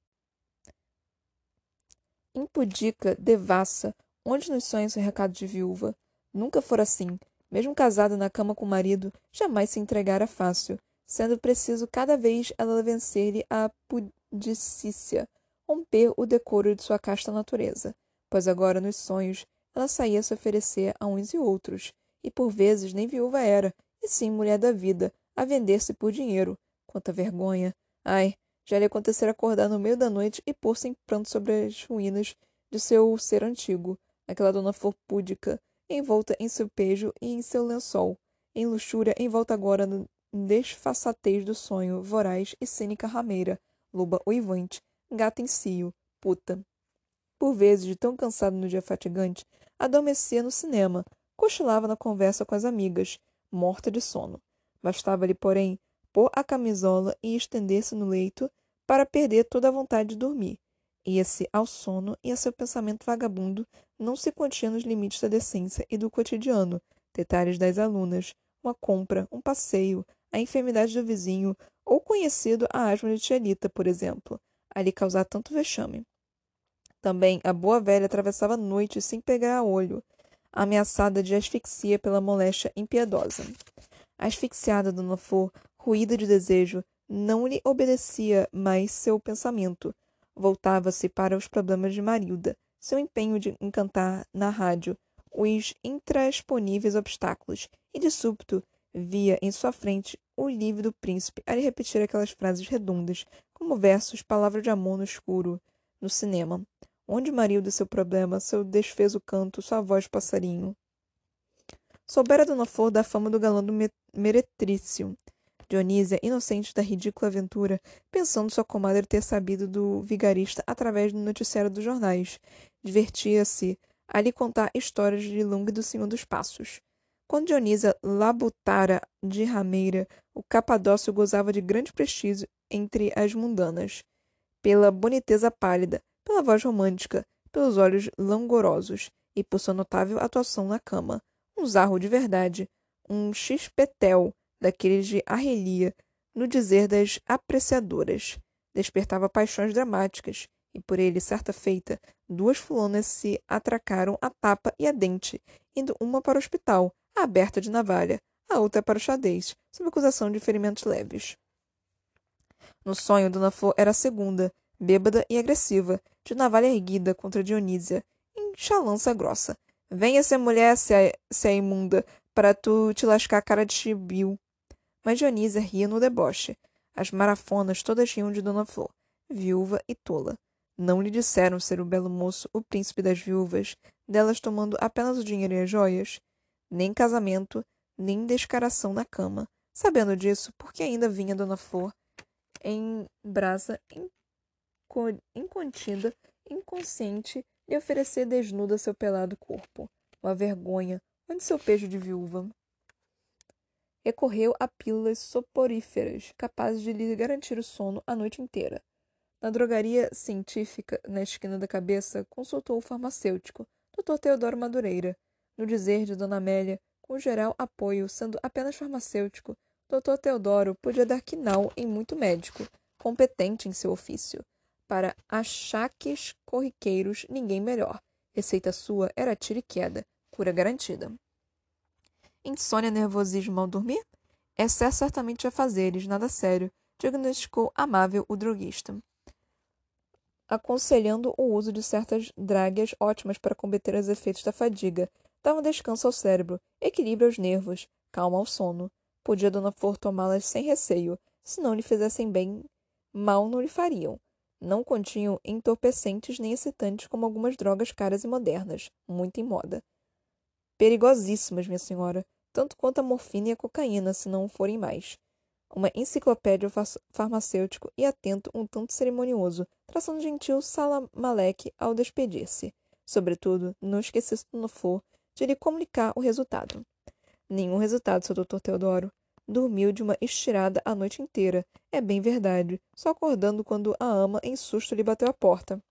Impudica, devassa, onde nos sonhos o recado de viúva, nunca fora assim, mesmo casada na cama com o marido, jamais se entregara fácil, sendo preciso cada vez ela vencer-lhe a pudicícia, romper o decoro de sua casta natureza, pois agora nos sonhos ela saía a se oferecer a uns e outros, e por vezes nem viúva era, e sim mulher da vida, a vender-se por dinheiro. Quanta vergonha! Ai, já lhe acontecera acordar no meio da noite e pôr-se em pranto sobre as ruínas de seu ser antigo, aquela dona flor púdica, envolta em seu pejo e em seu lençol, em luxúria envolta agora no desfaçatez do sonho, voraz e cínica rameira, loba uivante, gata em cio, puta. Por vezes, de tão cansado no dia fatigante, adormecia no cinema, cochilava na conversa com as amigas, morta de sono. Bastava-lhe, porém, pôr a camisola e estender-se no leito para perder toda a vontade de dormir. Ia-se ao sono e a seu pensamento vagabundo não se continha nos limites da decência e do cotidiano, detalhes das alunas, uma compra, um passeio, a enfermidade do vizinho ou conhecido a asma de Tielita, por exemplo, a lhe causar tanto vexame. Também a boa velha atravessava a noite sem pegar a olho, ameaçada de asfixia pela moléstia impiedosa. Asfixiada, Dona Flor, ruída de desejo, não lhe obedecia mais seu pensamento. Voltava-se para os problemas de Marilda, seu empenho de encantar na rádio os intransponíveis obstáculos, e de súbito via em sua frente o lívido príncipe a lhe repetir aquelas frases redondas, como versos, palavra de amor no escuro, no cinema. Onde Marilda seu problema, seu desfeso canto, sua voz passarinho? soubera Dona Flor da fama do galã do meretrício. Dionísia, inocente da ridícula aventura, pensando sua comadre ter sabido do vigarista através do noticiário dos jornais, divertia-se a lhe contar histórias de Lung do Senhor dos Passos. Quando Dionísia labutara de rameira, o Capadócio gozava de grande prestígio entre as mundanas, pela boniteza pálida, pela voz romântica, pelos olhos langorosos e por sua notável atuação na cama. Um zarro de verdade, um xispetel daqueles de arrelia, no dizer das apreciadoras. Despertava paixões dramáticas, e por ele, certa feita, duas fulanas se atracaram a tapa e a dente, indo uma para o hospital, aberta de navalha, a outra para o xadrez, sob acusação de ferimentos leves. No sonho, Dona Flor era a segunda, bêbada e agressiva, de navalha erguida contra Dionísia, em chalança grossa. Venha ser mulher, se é, se é imunda, para tu te lascar a cara de chibiu. Mas Dionísia ria no deboche. As marafonas todas riam de Dona Flor, viúva e tola. Não lhe disseram ser o belo moço o príncipe das viúvas, delas tomando apenas o dinheiro e as joias? Nem casamento, nem descaração na cama. Sabendo disso, porque ainda vinha Dona Flor em brasa incontida, inconsciente, lhe oferecer desnuda seu pelado corpo. Uma vergonha, onde seu pejo de viúva. Recorreu a pílulas soporíferas, capazes de lhe garantir o sono a noite inteira. Na drogaria científica, na esquina da cabeça, consultou o farmacêutico, Dr. Teodoro Madureira. No dizer de Dona Amélia, com geral apoio, sendo apenas farmacêutico, Dr. Teodoro podia dar quinal em muito médico, competente em seu ofício. Para achaques corriqueiros, ninguém melhor. Receita sua era tiro e queda, cura garantida. Insônia, nervosismo ao dormir? Excesso certamente a fazeres, nada sério, diagnosticou amável o droguista. Aconselhando o uso de certas dragas ótimas para combater os efeitos da fadiga, davam descanso ao cérebro, equilíbrio aos nervos, calma ao sono. Podia Dona Flor tomá-las sem receio, se não lhe fizessem bem, mal não lhe fariam. Não continham entorpecentes nem excitantes como algumas drogas caras e modernas, muito em moda. Perigosíssimas, minha senhora, tanto quanto a morfina e a cocaína, se não forem mais. Uma enciclopédia farmacêutico e atento um tanto cerimonioso, traçando gentil Salamalek ao despedir-se. Sobretudo, não esquecesse no for de lhe comunicar o resultado. Nenhum resultado, seu doutor Teodoro. Dormiu de uma estirada a noite inteira. É bem verdade, só acordando quando a ama, em susto, lhe bateu a porta.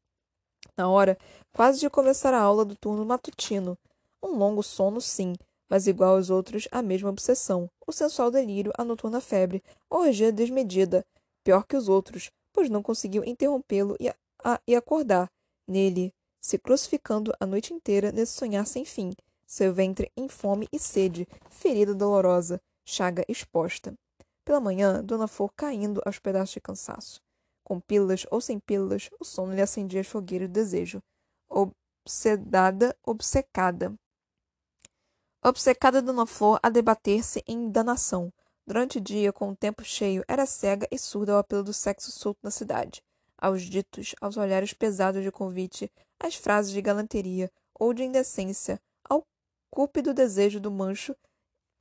Na hora, quase de começar a aula do turno matutino. Um longo sono, sim, mas igual aos outros, a mesma obsessão. O sensual delírio, a noturna febre, a orgia desmedida. Pior que os outros, pois não conseguiu interrompê-lo e, e acordar. Nele, se crucificando a noite inteira nesse sonhar sem fim. Seu ventre em fome e sede, ferida dolorosa, chaga exposta. Pela manhã, Dona Flor caindo aos pedaços de cansaço. Com pílulas ou sem pílulas, o sono lhe acendia as fogueiras do desejo. Obsedada, obcecada. Obcecada Dona Flor a debater-se em danação. Durante o dia, com o tempo cheio, era cega e surda ao apelo do sexo solto na cidade, aos ditos, aos olhares pesados de convite, às frases de galanteria ou de indecência, ao cúpido desejo do mancho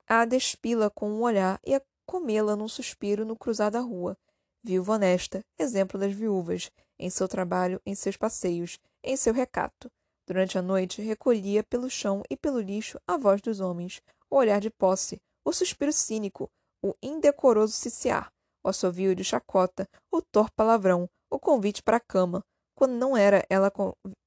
a despila com um olhar e a comê-la num suspiro no cruzar da rua. Viúva honesta, exemplo das viúvas, em seu trabalho, em seus passeios, em seu recato. Durante a noite, recolhia pelo chão e pelo lixo a voz dos homens, o olhar de posse, o suspiro cínico, o indecoroso ciciar, o assovio de chacota, o torpe palavrão, o convite para a cama, quando não era ela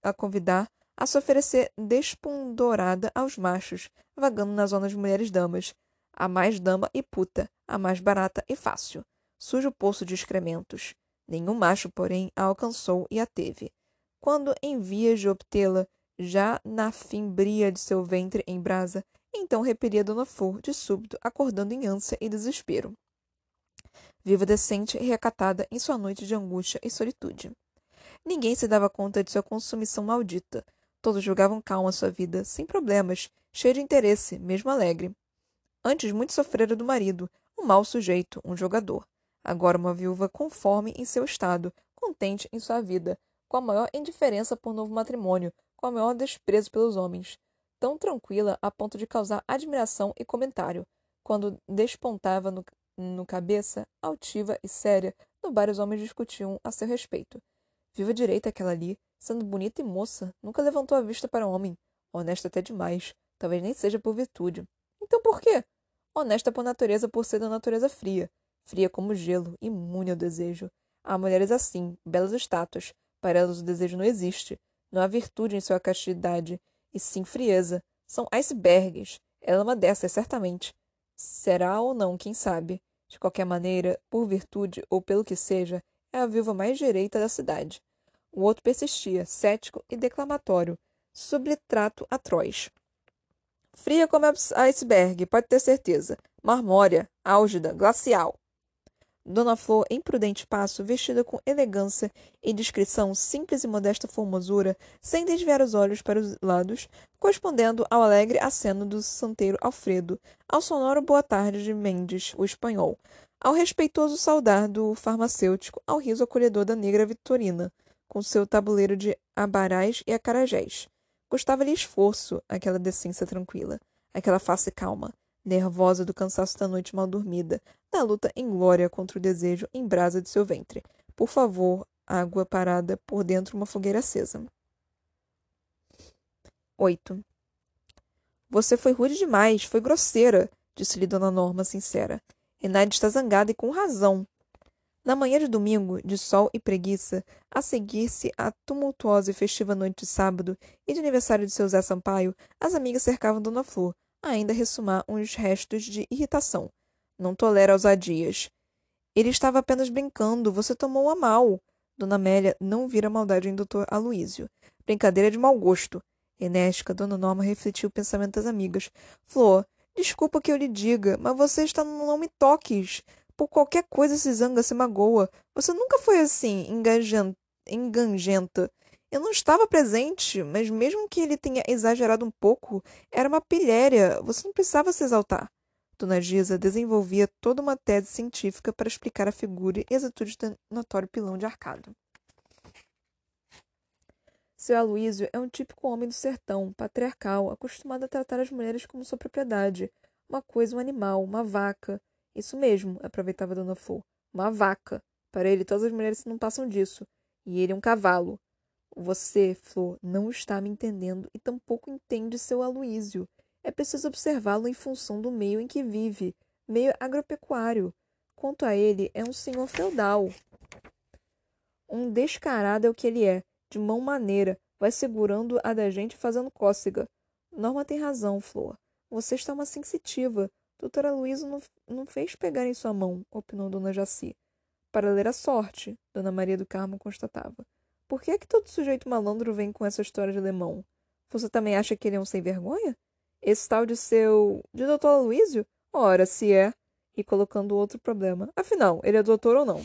a convidar, a se oferecer despundorada aos machos, vagando na zona de mulheres-damas, a mais dama e puta, a mais barata e fácil. Sujo poço de excrementos. Nenhum macho, porém, a alcançou e a teve. Quando, em vias de obtê-la, já na fimbria de seu ventre em brasa, então repelia Dona Flor, de súbito, acordando em ânsia e desespero. Viva decente e recatada em sua noite de angústia e solitude. Ninguém se dava conta de sua consumição maldita, Todos julgavam calma sua vida, sem problemas, cheia de interesse, mesmo alegre. Antes muito sofrera do marido, um mau sujeito, um jogador. Agora uma viúva conforme em seu estado, contente em sua vida, com a maior indiferença por novo matrimônio, com o maior desprezo pelos homens. tão tranquila a ponto de causar admiração e comentário, quando despontava no, no cabeça, altiva e séria, no bar os homens discutiam a seu respeito. Viva direita aquela ali, sendo bonita e moça, nunca levantou a vista para homem. Honesta até demais, talvez nem seja por virtude. Então por quê? Honesta por natureza, por ser da natureza fria. Fria como gelo, imune ao desejo. Há mulheres assim, belas estátuas. Para elas o desejo não existe. Não há virtude em sua castidade, e sim frieza. São icebergs. Ela é uma dessas, certamente. Será ou não, quem sabe? De qualquer maneira, por virtude ou pelo que seja, é a viúva mais direita da cidade. O outro persistia, cético e declamatório, sobre trato atroz. Fria como iceberg, pode ter certeza. Marmórea, álgida, glacial. Dona Flor, em prudente passo, vestida com elegância e discrição, simples e modesta formosura, sem desviar os olhos para os lados, correspondendo ao alegre aceno do santeiro Alfredo, ao sonoro boa tarde de Mendes, o espanhol, ao respeitoso saudar do farmacêutico, ao riso acolhedor da negra Vitorina, com seu tabuleiro de abarais e acarajés. Gostava-lhe esforço, aquela decência tranquila, aquela face calma, nervosa do cansaço da noite mal dormida, da luta em glória contra o desejo em brasa de seu ventre. Por favor, água parada por dentro uma fogueira acesa. 8. Você foi rude demais, foi grosseira, disse-lhe Dona Norma, sincera. Renaide está zangada e com razão. Na manhã de domingo, de sol e preguiça, a seguir-se a tumultuosa e festiva noite de sábado e de aniversário de seu Zé Sampaio, as amigas cercavam Dona Flor, ainda ressumar uns restos de irritação. Não tolera ousadias. Ele estava apenas brincando, você tomou a mal. Dona Amélia não vira maldade em doutor Aloísio. Brincadeira de mau gosto. Enérgica, Dona Norma refletiu o pensamento das amigas. Flor, desculpa que eu lhe diga, mas você está no não me toques. Por qualquer coisa se zanga, se magoa. Você nunca foi assim, engangenta. Eu não estava presente, mas mesmo que ele tenha exagerado um pouco, era uma pilhéria. Você não precisava se exaltar. Dona Gisa desenvolvia toda uma tese científica para explicar a figura e as atitudes do notório pilão de arcado. Seu Aloísio é um típico homem do sertão, patriarcal, acostumado a tratar as mulheres como sua propriedade, uma coisa, um animal, uma vaca. Isso mesmo, aproveitava Dona Flor. Uma vaca. Para ele, todas as mulheres não passam disso. E ele é um cavalo. Você, Flor, não está me entendendo e tampouco entende seu Aloísio. É preciso observá-lo em função do meio em que vive, meio agropecuário. Quanto a ele, é um senhor feudal. Um descarado é o que ele é, de mão maneira, vai segurando a da gente fazendo cócega. Norma tem razão, Flor. Você está uma sensitiva. Doutora Luísa não, não fez pegar em sua mão, opinou Dona Jaci. Para ler a sorte, Dona Maria do Carmo constatava. Por que é que todo sujeito malandro vem com essa história de alemão? Você também acha que ele é um sem vergonha? Esse tal de seu. de doutor Aloísio? Ora, se é. E colocando outro problema. Afinal, ele é doutor ou não?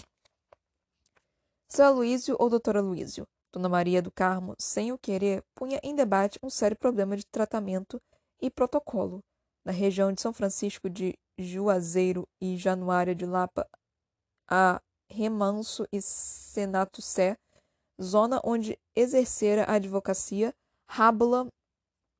Seu Aloísio ou doutor Aloísio? Dona Maria do Carmo, sem o querer, punha em debate um sério problema de tratamento e protocolo. Na região de São Francisco de Juazeiro e Januária de Lapa, a Remanso e Senato Sé, zona onde exercera a advocacia, Rábula,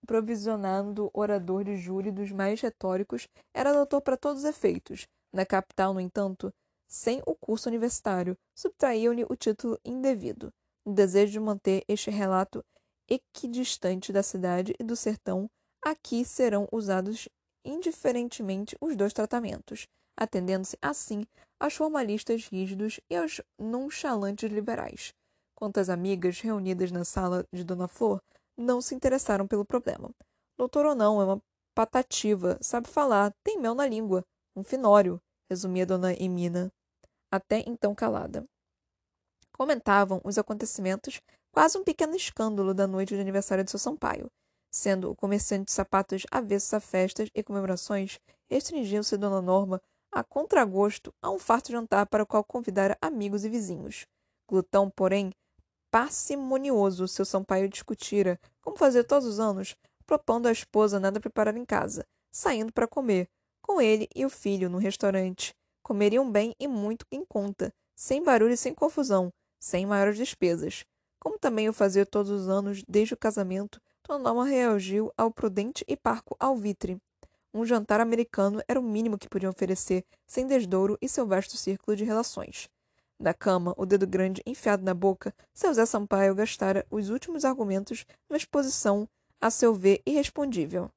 provisionando orador de júri dos mais retóricos, era doutor para todos os efeitos. Na capital, no entanto, sem o curso universitário, subtraíam-lhe o título indevido. No desejo de manter este relato equidistante da cidade e do sertão, aqui serão usados indiferentemente os dois tratamentos, atendendo-se, assim, aos formalistas rígidos e aos nonchalantes liberais. Quantas amigas reunidas na sala de Dona Flor não se interessaram pelo problema. Doutor ou não, é uma patativa, sabe falar, tem mel na língua, um finório, resumia Dona Emina, até então calada. Comentavam os acontecimentos quase um pequeno escândalo da noite de aniversário de seu Sampaio. Sendo o comerciante de sapatos avessos a festas e comemorações, restringiu-se Dona Norma a contragosto a um farto jantar para o qual convidara amigos e vizinhos. Glutão, porém, parcimonioso seu Sampaio discutira, como fazia todos os anos, propondo à esposa nada preparar em casa, saindo para comer, com ele e o filho, no restaurante. Comeriam bem e muito em conta, sem barulho e sem confusão, sem maiores despesas. Como também o fazia todos os anos desde o casamento, Dona Norma reagiu ao prudente e parco alvitre. Um jantar americano era o mínimo que podiam oferecer, sem desdouro e seu vasto círculo de relações. Da cama, o dedo grande enfiado na boca, seu Zé Sampaio gastara os últimos argumentos numa exposição, a seu ver, irrespondível.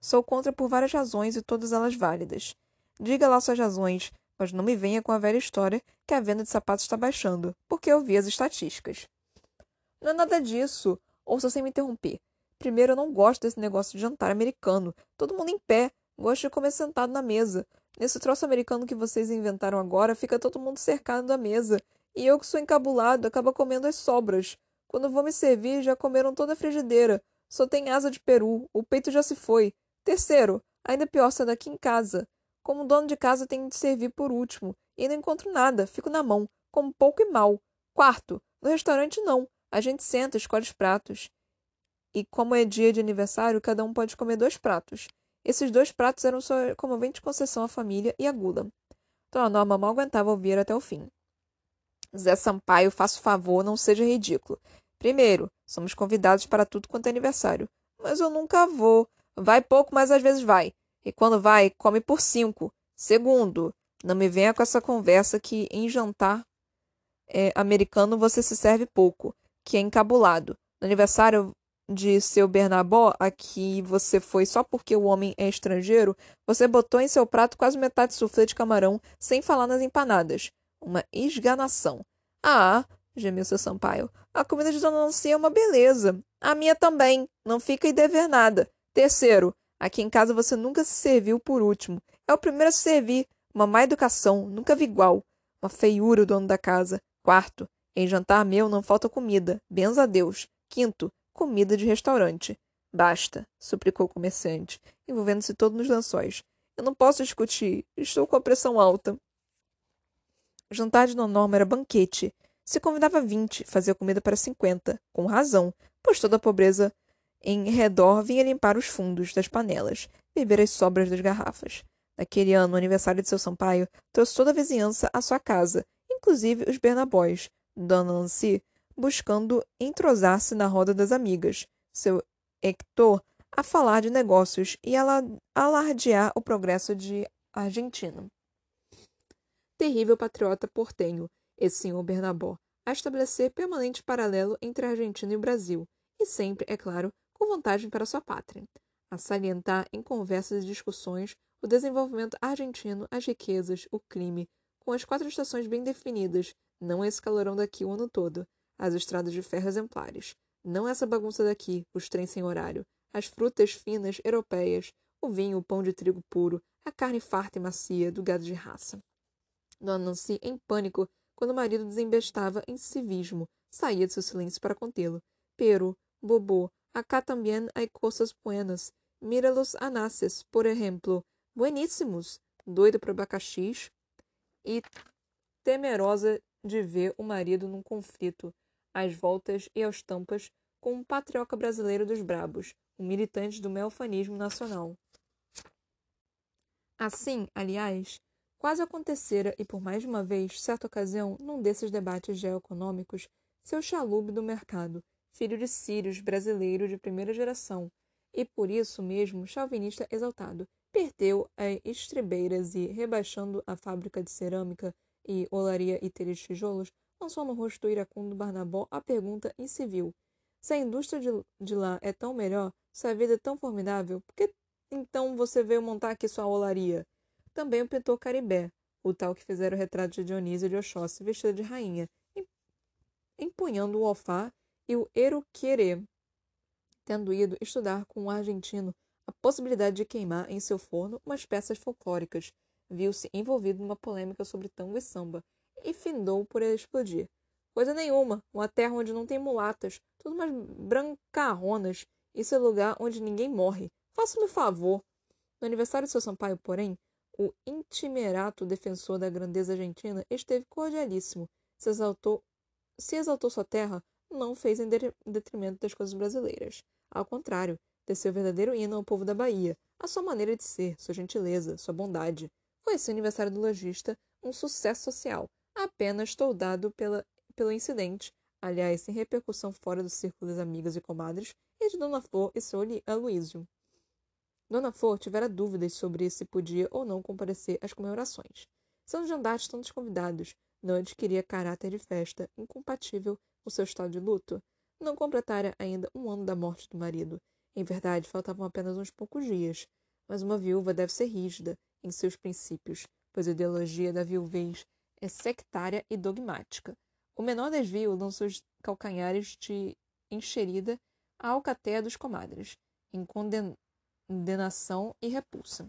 Sou contra por várias razões e todas elas válidas. Diga lá suas razões, mas não me venha com a velha história que a venda de sapatos está baixando, porque eu vi as estatísticas. Não é nada disso. Ouça sem me interromper. Primeiro, eu não gosto desse negócio de jantar americano. Todo mundo em pé. Gosto de comer sentado na mesa. Nesse troço americano que vocês inventaram agora, fica todo mundo cercado da mesa. E eu que sou encabulado, acaba comendo as sobras. Quando vou me servir, já comeram toda a frigideira. Só tem asa de peru. O peito já se foi. Terceiro, ainda pior ser daqui em casa. Como dono de casa, tenho de servir por último. E não encontro nada. Fico na mão. Como pouco e mal. Quarto, no restaurante não. A gente senta, escolhe os pratos. E como é dia de aniversário, cada um pode comer dois pratos. Esses dois pratos eram sua comovente concessão à família e à gula. Dona Norma mal aguentava ouvir até o fim. Zé Sampaio, faça o favor, não seja ridículo. Primeiro, somos convidados para tudo quanto é aniversário. Mas eu nunca vou. Vai pouco, mas às vezes vai. E quando vai, come por cinco. Segundo, não me venha com essa conversa que em jantar é, americano você se serve pouco, que é encabulado. No aniversário de seu Bernabó, a que você foi só porque o homem é estrangeiro, você botou em seu prato quase metade de suflê de camarão, sem falar nas empanadas. Uma esganação. Ah, gemeu seu Sampaio, a comida de Dona Nancy é uma beleza. A minha também. Não fica e dever nada. Terceiro, aqui em casa você nunca se serviu por último. É o primeiro a se servir. Uma má educação, nunca vi igual. Uma feiura o dono da casa. Quarto, em jantar meu não falta comida. Benza a Deus. Quinto, comida de restaurante. Basta, suplicou o comerciante, envolvendo-se todo nos lençóis. Eu não posso discutir. Estou com a pressão alta. O jantar de Dona Norma era banquete. Se convidava vinte, fazia comida para cinquenta, com razão, pois toda a pobreza em redor vinha limpar os fundos das panelas, beber as sobras das garrafas. Naquele ano, o aniversário de seu Sampaio trouxe toda a vizinhança à sua casa, inclusive os Bernabóis. Dona Nancy buscando entrosar-se na roda das amigas, seu Hector a falar de negócios e alardear o progresso de Argentina. Terrível patriota portenho, esse senhor Bernabó, a estabelecer permanente paralelo entre a Argentina e o Brasil, e sempre, é claro, com vantagem para sua pátria. A salientar em conversas e discussões o desenvolvimento argentino, as riquezas, o crime, com as quatro estações bem definidas, não esse calorão daqui o ano todo, as estradas de ferro exemplares. Não essa bagunça daqui, os trens sem horário, as frutas finas europeias, o vinho, o pão de trigo puro, a carne farta e macia do gado de raça. Dona Nancy, em pânico, quando o marido desembestava em civismo, saía de seu silêncio para contê-lo. Pero, bobo, acá também hay cosas buenas. Míralos anases, por exemplo. Bueníssimos! Doida por abacaxis e temerosa de ver o marido num conflito às voltas e aos tampas com um patrioca brasileiro dos brabos, um militante do melfanismo nacional. Assim, aliás, quase acontecera, e por mais de uma vez, certa ocasião, num desses debates geoeconômicos, seu chalube do mercado, filho de sírios, brasileiro de primeira geração, e por isso mesmo chauvinista exaltado, perdeu as estribeiras e, rebaixando a fábrica de cerâmica e olaria e de tijolos, lançou no rosto iracundo Barnabó a pergunta incivil. Se a indústria de, de lá é tão melhor, se a vida é tão formidável, por que então você veio montar aqui sua olaria? Também o pintor Caribé, o tal que fizeram o retrato de Dionísio de Oxóssi vestida de rainha, empunhando o alfá e o eruquerê, tendo ido estudar com um argentino a possibilidade de queimar em seu forno umas peças folclóricas, viu-se envolvido numa polêmica sobre tango e samba, e findou por explodir. Coisa nenhuma, uma terra onde não tem mulatas, tudo umas brancarronas. Isso é lugar onde ninguém morre. Faça-me o favor. No aniversário de seu Sampaio, porém, o intimerato defensor da grandeza argentina esteve cordialíssimo. Se exaltou, se exaltou sua terra, não fez em detrimento das coisas brasileiras. Ao contrário, desceu verdadeiro hino ao povo da Bahia, a sua maneira de ser, sua gentileza, sua bondade. Foi esse aniversário do lojista um sucesso social, apenas toldado pela, pelo incidente, aliás, sem repercussão fora do círculo das amigas e comadres, e de Dona Flor e seu Aloísio. Dona Flor tivera dúvidas sobre se podia ou não comparecer às comemorações. São jandares tantos convidados, não adquiria caráter de festa, incompatível com seu estado de luto. Não completara ainda um ano da morte do marido. Em verdade, faltavam apenas uns poucos dias. Mas uma viúva deve ser rígida em seus princípios, pois a ideologia da viuvez é sectária e dogmática. O menor desvio lançou os calcanhares de encherida à alcateia dos comadres, em condenação e repulsa.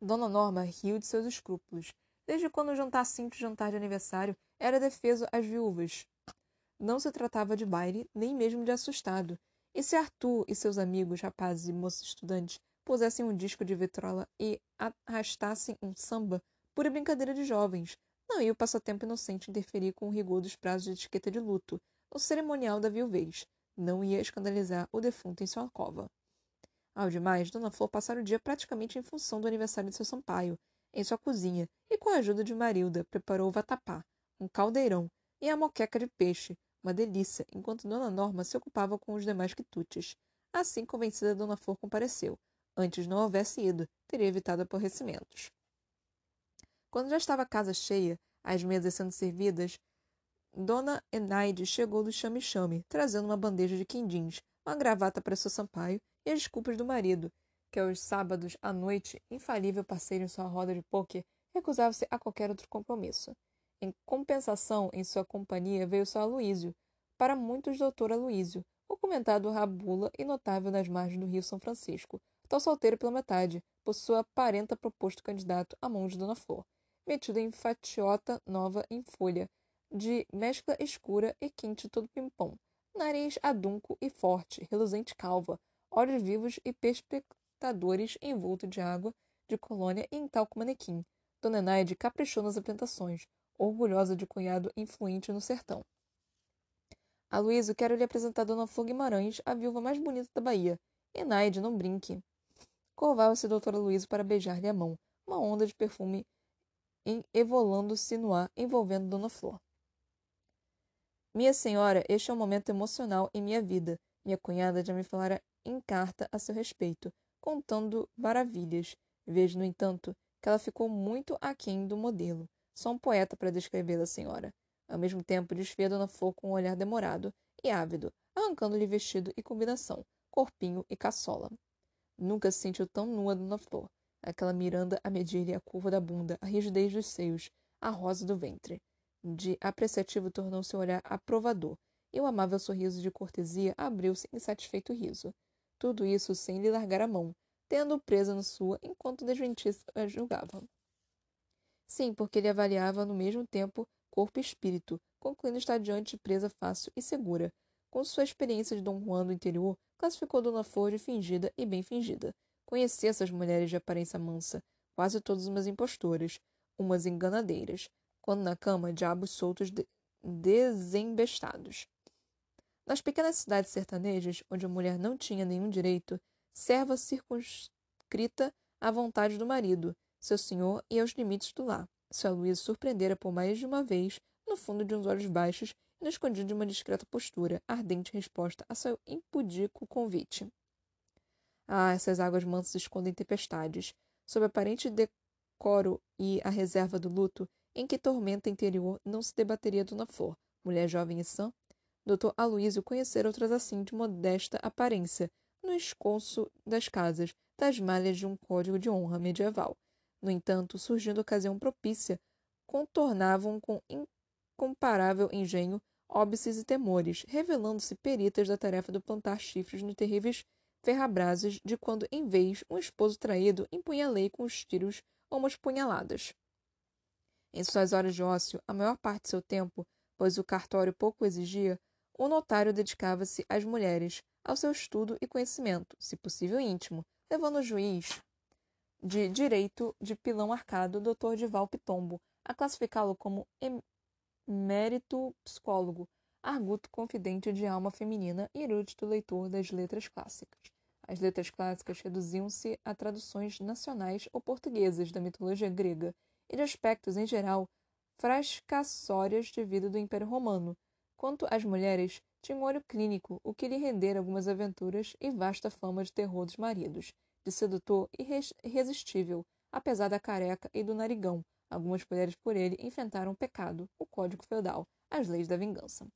Dona Norma riu de seus escrúpulos. Desde quando o jantar simples jantar de aniversário era defeso às viúvas. Não se tratava de baile, nem mesmo de assustado. E se Arthur e seus amigos, rapazes e moços estudantes, pusessem um disco de vitrola e arrastassem um samba, pura brincadeira de jovens, não ia o passatempo inocente interferir com o rigor dos prazos de etiqueta de luto, o cerimonial da viuvez. Não ia escandalizar o defunto em sua cova. Ao demais, Dona Flor passara o dia praticamente em função do aniversário de seu Sampaio, em sua cozinha, e com a ajuda de Marilda, preparou o vatapá, um caldeirão, e a moqueca de peixe, uma delícia, enquanto Dona Norma se ocupava com os demais quitutes. Assim convencida, Dona Flor compareceu. Antes não houvesse ido, teria evitado aborrecimentos. Quando já estava a casa cheia, as mesas sendo servidas, Dona Enaide chegou do chame-chame, trazendo uma bandeja de quindins, uma gravata para seu Sampaio e as desculpas do marido, que aos sábados à noite, infalível parceiro em sua roda de pôquer, recusava-se a qualquer outro compromisso. Em compensação, em sua companhia veio só Aloísio, para muitos doutor Aloísio, o comentado rabula e notável nas margens do Rio São Francisco, tal solteiro pela metade, por sua parenta proposto candidato à mão de Dona Flor metido em fatiota nova em folha, de mescla escura e quente todo pimpão, nariz adunco e forte, reluzente calva, olhos vivos e perspectadores envolto de água, de colônia e em talco manequim. Dona Naide caprichou nas apresentações, orgulhosa de cunhado influente no sertão. Aloysio, quero lhe apresentar Dona Flor Guimarães, a viúva mais bonita da Bahia. Enaide, não brinque. Curvava-se doutor Aloysio para beijar-lhe a mão. Uma onda de perfume evolando-se no ar, envolvendo Dona Flor. Minha senhora, este é um momento emocional em minha vida. Minha cunhada já me falara em carta a seu respeito, contando maravilhas. Vejo, no entanto, que ela ficou muito aquém do modelo. Só um poeta para descrevê-la, senhora. Ao mesmo tempo, desfia Dona Flor com um olhar demorado e ávido, arrancando-lhe vestido e combinação, corpinho e caçola. Nunca se sentiu tão nua Dona Flor aquela Miranda a medir-lhe a curva da bunda, a rigidez dos seios, a rosa do ventre. De apreciativo tornou seu olhar aprovador, e o amável sorriso de cortesia abriu-se em satisfeito riso. Tudo isso sem lhe largar a mão, tendo-o presa na sua enquanto desventista a julgava. Sim, porque ele avaliava no mesmo tempo corpo e espírito, concluindo estar diante de presa fácil e segura. Com sua experiência de Dom Juan do interior, classificou Dona Flor de fingida e bem fingida, Conheci essas mulheres de aparência mansa, quase todas umas impostoras, umas enganadeiras, quando na cama diabos soltos de desembestados. Nas pequenas cidades sertanejas, onde a mulher não tinha nenhum direito, serva circunscrita à vontade do marido, seu senhor e aos limites do lar. Sua Luísa surpreendera por mais de uma vez, no fundo de uns olhos baixos e no escondido de uma discreta postura, ardente resposta a seu impudico convite. Ah, essas águas mansas escondem tempestades. Sob aparente decoro e a reserva do luto, em que tormenta interior não se debateria Dona Flor, mulher jovem e sã? Doutor Aloísio conhecera outras assim de modesta aparência, no esconso das casas, das malhas de um código de honra medieval. No entanto, surgindo ocasião propícia, contornavam com incomparável engenho óbices e temores, revelando-se peritas da tarefa de plantar chifres nos terríveis ferrabrasas de quando, em vez, um esposo traído impunha a lei com os tiros ou umas punhaladas. Em suas horas de ócio, a maior parte de seu tempo, pois o cartório pouco exigia, o notário dedicava-se às mulheres, ao seu estudo e conhecimento, se possível íntimo, levando o juiz de direito de pilão arcado, Dr. Dival Pitombo, a classificá-lo como emérito psicólogo, arguto confidente de alma feminina e erudito leitor das letras clássicas. As letras clássicas reduziam-se a traduções nacionais ou portuguesas da mitologia grega e de aspectos, em geral, frascassórias de vida do Império Romano, Quanto às mulheres, tinha um olho clínico, o que lhe rendera algumas aventuras e vasta fama de terror dos maridos, de sedutor irresistível, apesar da careca e do narigão. Algumas mulheres por ele enfrentaram o pecado, o código feudal, as leis da vingança.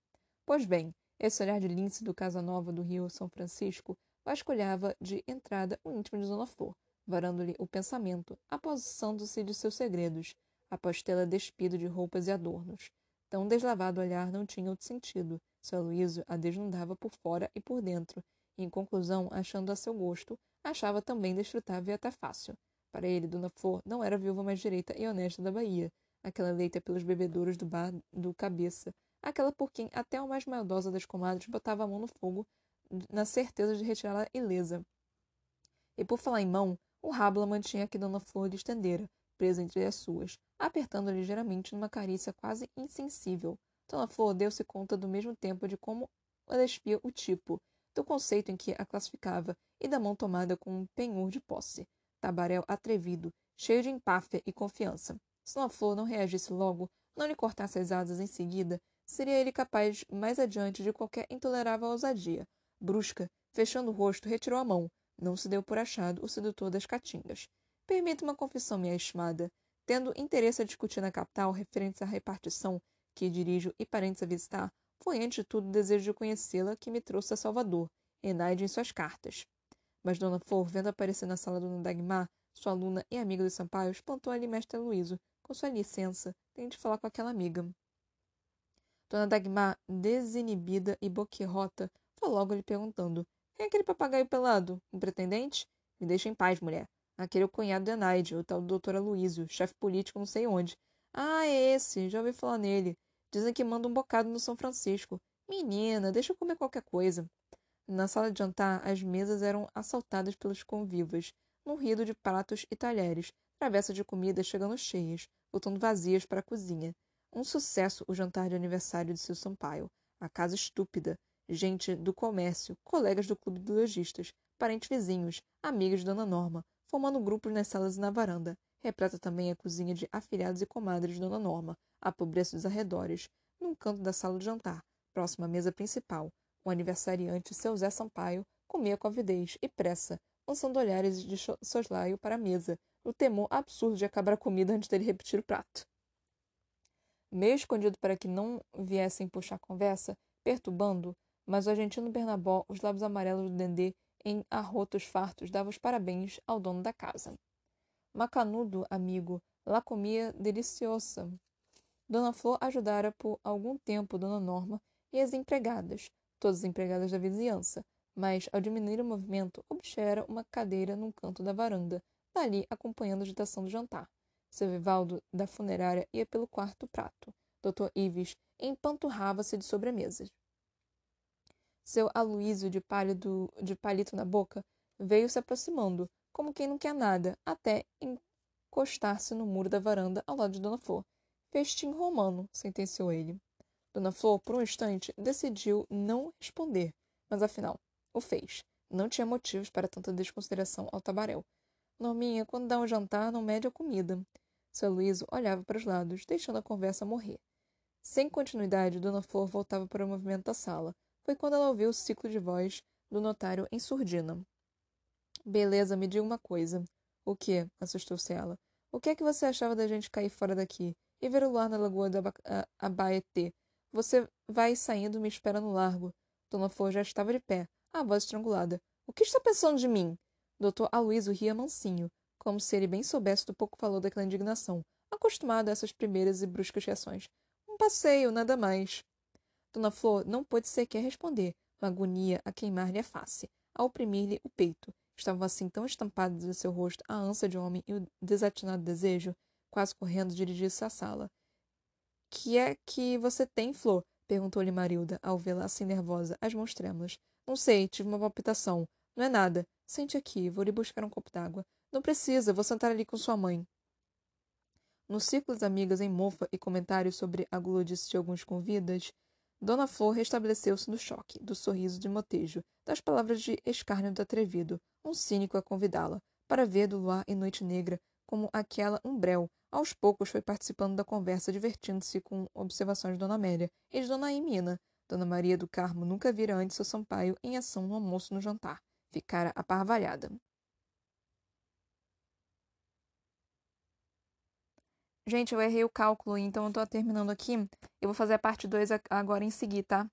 Pois bem, esse olhar de lince do Casanova do Rio São Francisco vasculhava de entrada o íntimo de Dona Flor, varando-lhe o pensamento, apossando-se de seus segredos, após tê-la despido de roupas e adornos. Tão deslavado olhar não tinha outro sentido. Seu Aloísio a desnudava por fora e por dentro, e, em conclusão, achando a seu gosto, achava também desfrutável e até fácil. Para ele, Dona Flor não era a viúva mais direita e honesta da Bahia, aquela eleita pelos bebedouros do bar do Cabeça, aquela por quem até a mais maldosa das comadres botava a mão no fogo na certeza de retirá-la ilesa. E por falar em mão, o Rábula mantinha que Dona Flor lhe estendera, presa entre as suas, apertando ligeiramente numa carícia quase insensível. Dona Flor deu-se conta do mesmo tempo de como ela despia o tipo, do conceito em que a classificava e da mão tomada com um penhor de posse. Tabaréu atrevido, cheio de empáfia e confiança. Se Dona Flor não reagisse logo, não lhe cortasse as asas em seguida, seria ele capaz mais adiante de qualquer intolerável ousadia. Brusca, fechando o rosto, retirou a mão. Não se deu por achado o sedutor das caatingas. Permita uma confissão, minha estimada. Tendo interesse a discutir na capital referentes à repartição que dirijo e parentes a visitar, foi antes de tudo o desejo de conhecê-la que me trouxe a Salvador, Enaide em suas cartas. Mas Dona Flor, vendo aparecer na sala Dona Dagmar, sua aluna e amiga do Sampaio, espantou ali Mestre Luíso. Com sua licença, tenho de falar com aquela amiga. Dona Dagmar, desinibida e boquirrota, logo lhe perguntando: Quem é aquele papagaio pelado? Um pretendente? Me deixa em paz, mulher. Aquele é o cunhado de Anaide, o tal do doutor Aloysio, chefe político não sei onde. Ah, é esse, já ouvi falar nele. Dizem que manda um bocado no São Francisco. Menina, deixa eu comer qualquer coisa. Na sala de jantar, as mesas eram assaltadas pelos convivas, num rido de pratos e talheres, travessas de comida chegando cheias, voltando vazias para a cozinha. Um sucesso o jantar de aniversário de seu Sampaio. A casa estúpida. Gente do comércio, colegas do clube de lojistas, parentes vizinhos, amigos de Dona Norma, formando grupos nas salas e na varanda. Repleta também a cozinha de afilhados e comadres de Dona Norma, a pobreza dos arredores. Num canto da sala de jantar, próximo à mesa principal, o aniversariante, seu Zé Sampaio, comia com avidez e pressa, lançando olhares de soslaio para a mesa, o temor absurdo de acabar a comida antes dele repetir o prato. Meio escondido para que não viessem puxar conversa, perturbando, mas o argentino Bernabó, os lábios amarelos do Dendê em arrotos fartos, dava os parabéns ao dono da casa. Macanudo, amigo, lá comia deliciosa. Dona Flor ajudara por algum tempo Dona Norma e as empregadas, todas as empregadas da vizinhança, mas, ao diminuir o movimento, obtera uma cadeira num canto da varanda, dali acompanhando a agitação do jantar. Seu Vivaldo, da funerária, ia pelo quarto prato. Dr. Ives empanturrava-se de sobremesas. Seu Aloísio, de, de palito na boca, veio se aproximando, como quem não quer nada, até encostar-se no muro da varanda ao lado de Dona Flor. Festim romano, sentenciou ele. Dona Flor, por um instante, decidiu não responder, mas afinal, o fez. Não tinha motivos para tanta desconsideração ao tabaréu. Norminha, quando dá um jantar, não mede a comida. Seu Luíso olhava para os lados, deixando a conversa morrer. Sem continuidade, Dona Flor voltava para o movimento da sala. Foi quando ela ouviu o ciclo de voz do notário em surdina. Beleza, me diga uma coisa. O que? assustou-se ela. O que é que você achava da gente cair fora daqui e ver o lar na lagoa da Abaetê? Você vai saindo me espera no largo. Dona Flor já estava de pé, a voz estrangulada. O que está pensando de mim? Doutor Aloysio ria mansinho, como se ele bem soubesse do pouco valor daquela indignação, acostumado a essas primeiras e bruscas reações. Um passeio, nada mais. Dona Flor não pôde sequer responder, uma agonia a queimar-lhe a face, a oprimir-lhe o peito. Estavam assim tão estampados em seu rosto a ânsia de homem e o desatinado desejo, quase correndo dirigir-se à sala. Que é que você tem, Flor? perguntou-lhe Marilda, ao vê-la assim nervosa, as mãos trêmulas. Não sei, tive uma palpitação. Não é nada. Sente aqui, vou lhe buscar um copo d'água. Não precisa, vou sentar ali com sua mãe. Nos círculos amigas em mofa e comentários sobre a gludice de alguns convidas, Dona Flor restabeleceu-se no choque, do sorriso de motejo, das palavras de escárnio do atrevido, um cínico a convidá-la, para ver do luar e noite negra como aquela umbrel. Aos poucos foi participando da conversa, divertindo-se com observações de Dona Amélia e de Dona Imina, Dona Maria do Carmo nunca vira antes seu Sampaio em ação no almoço no jantar. Ficara aparvalhada. Gente, eu errei o cálculo, então eu tô terminando aqui. Eu vou fazer a parte 2 agora em seguida, tá?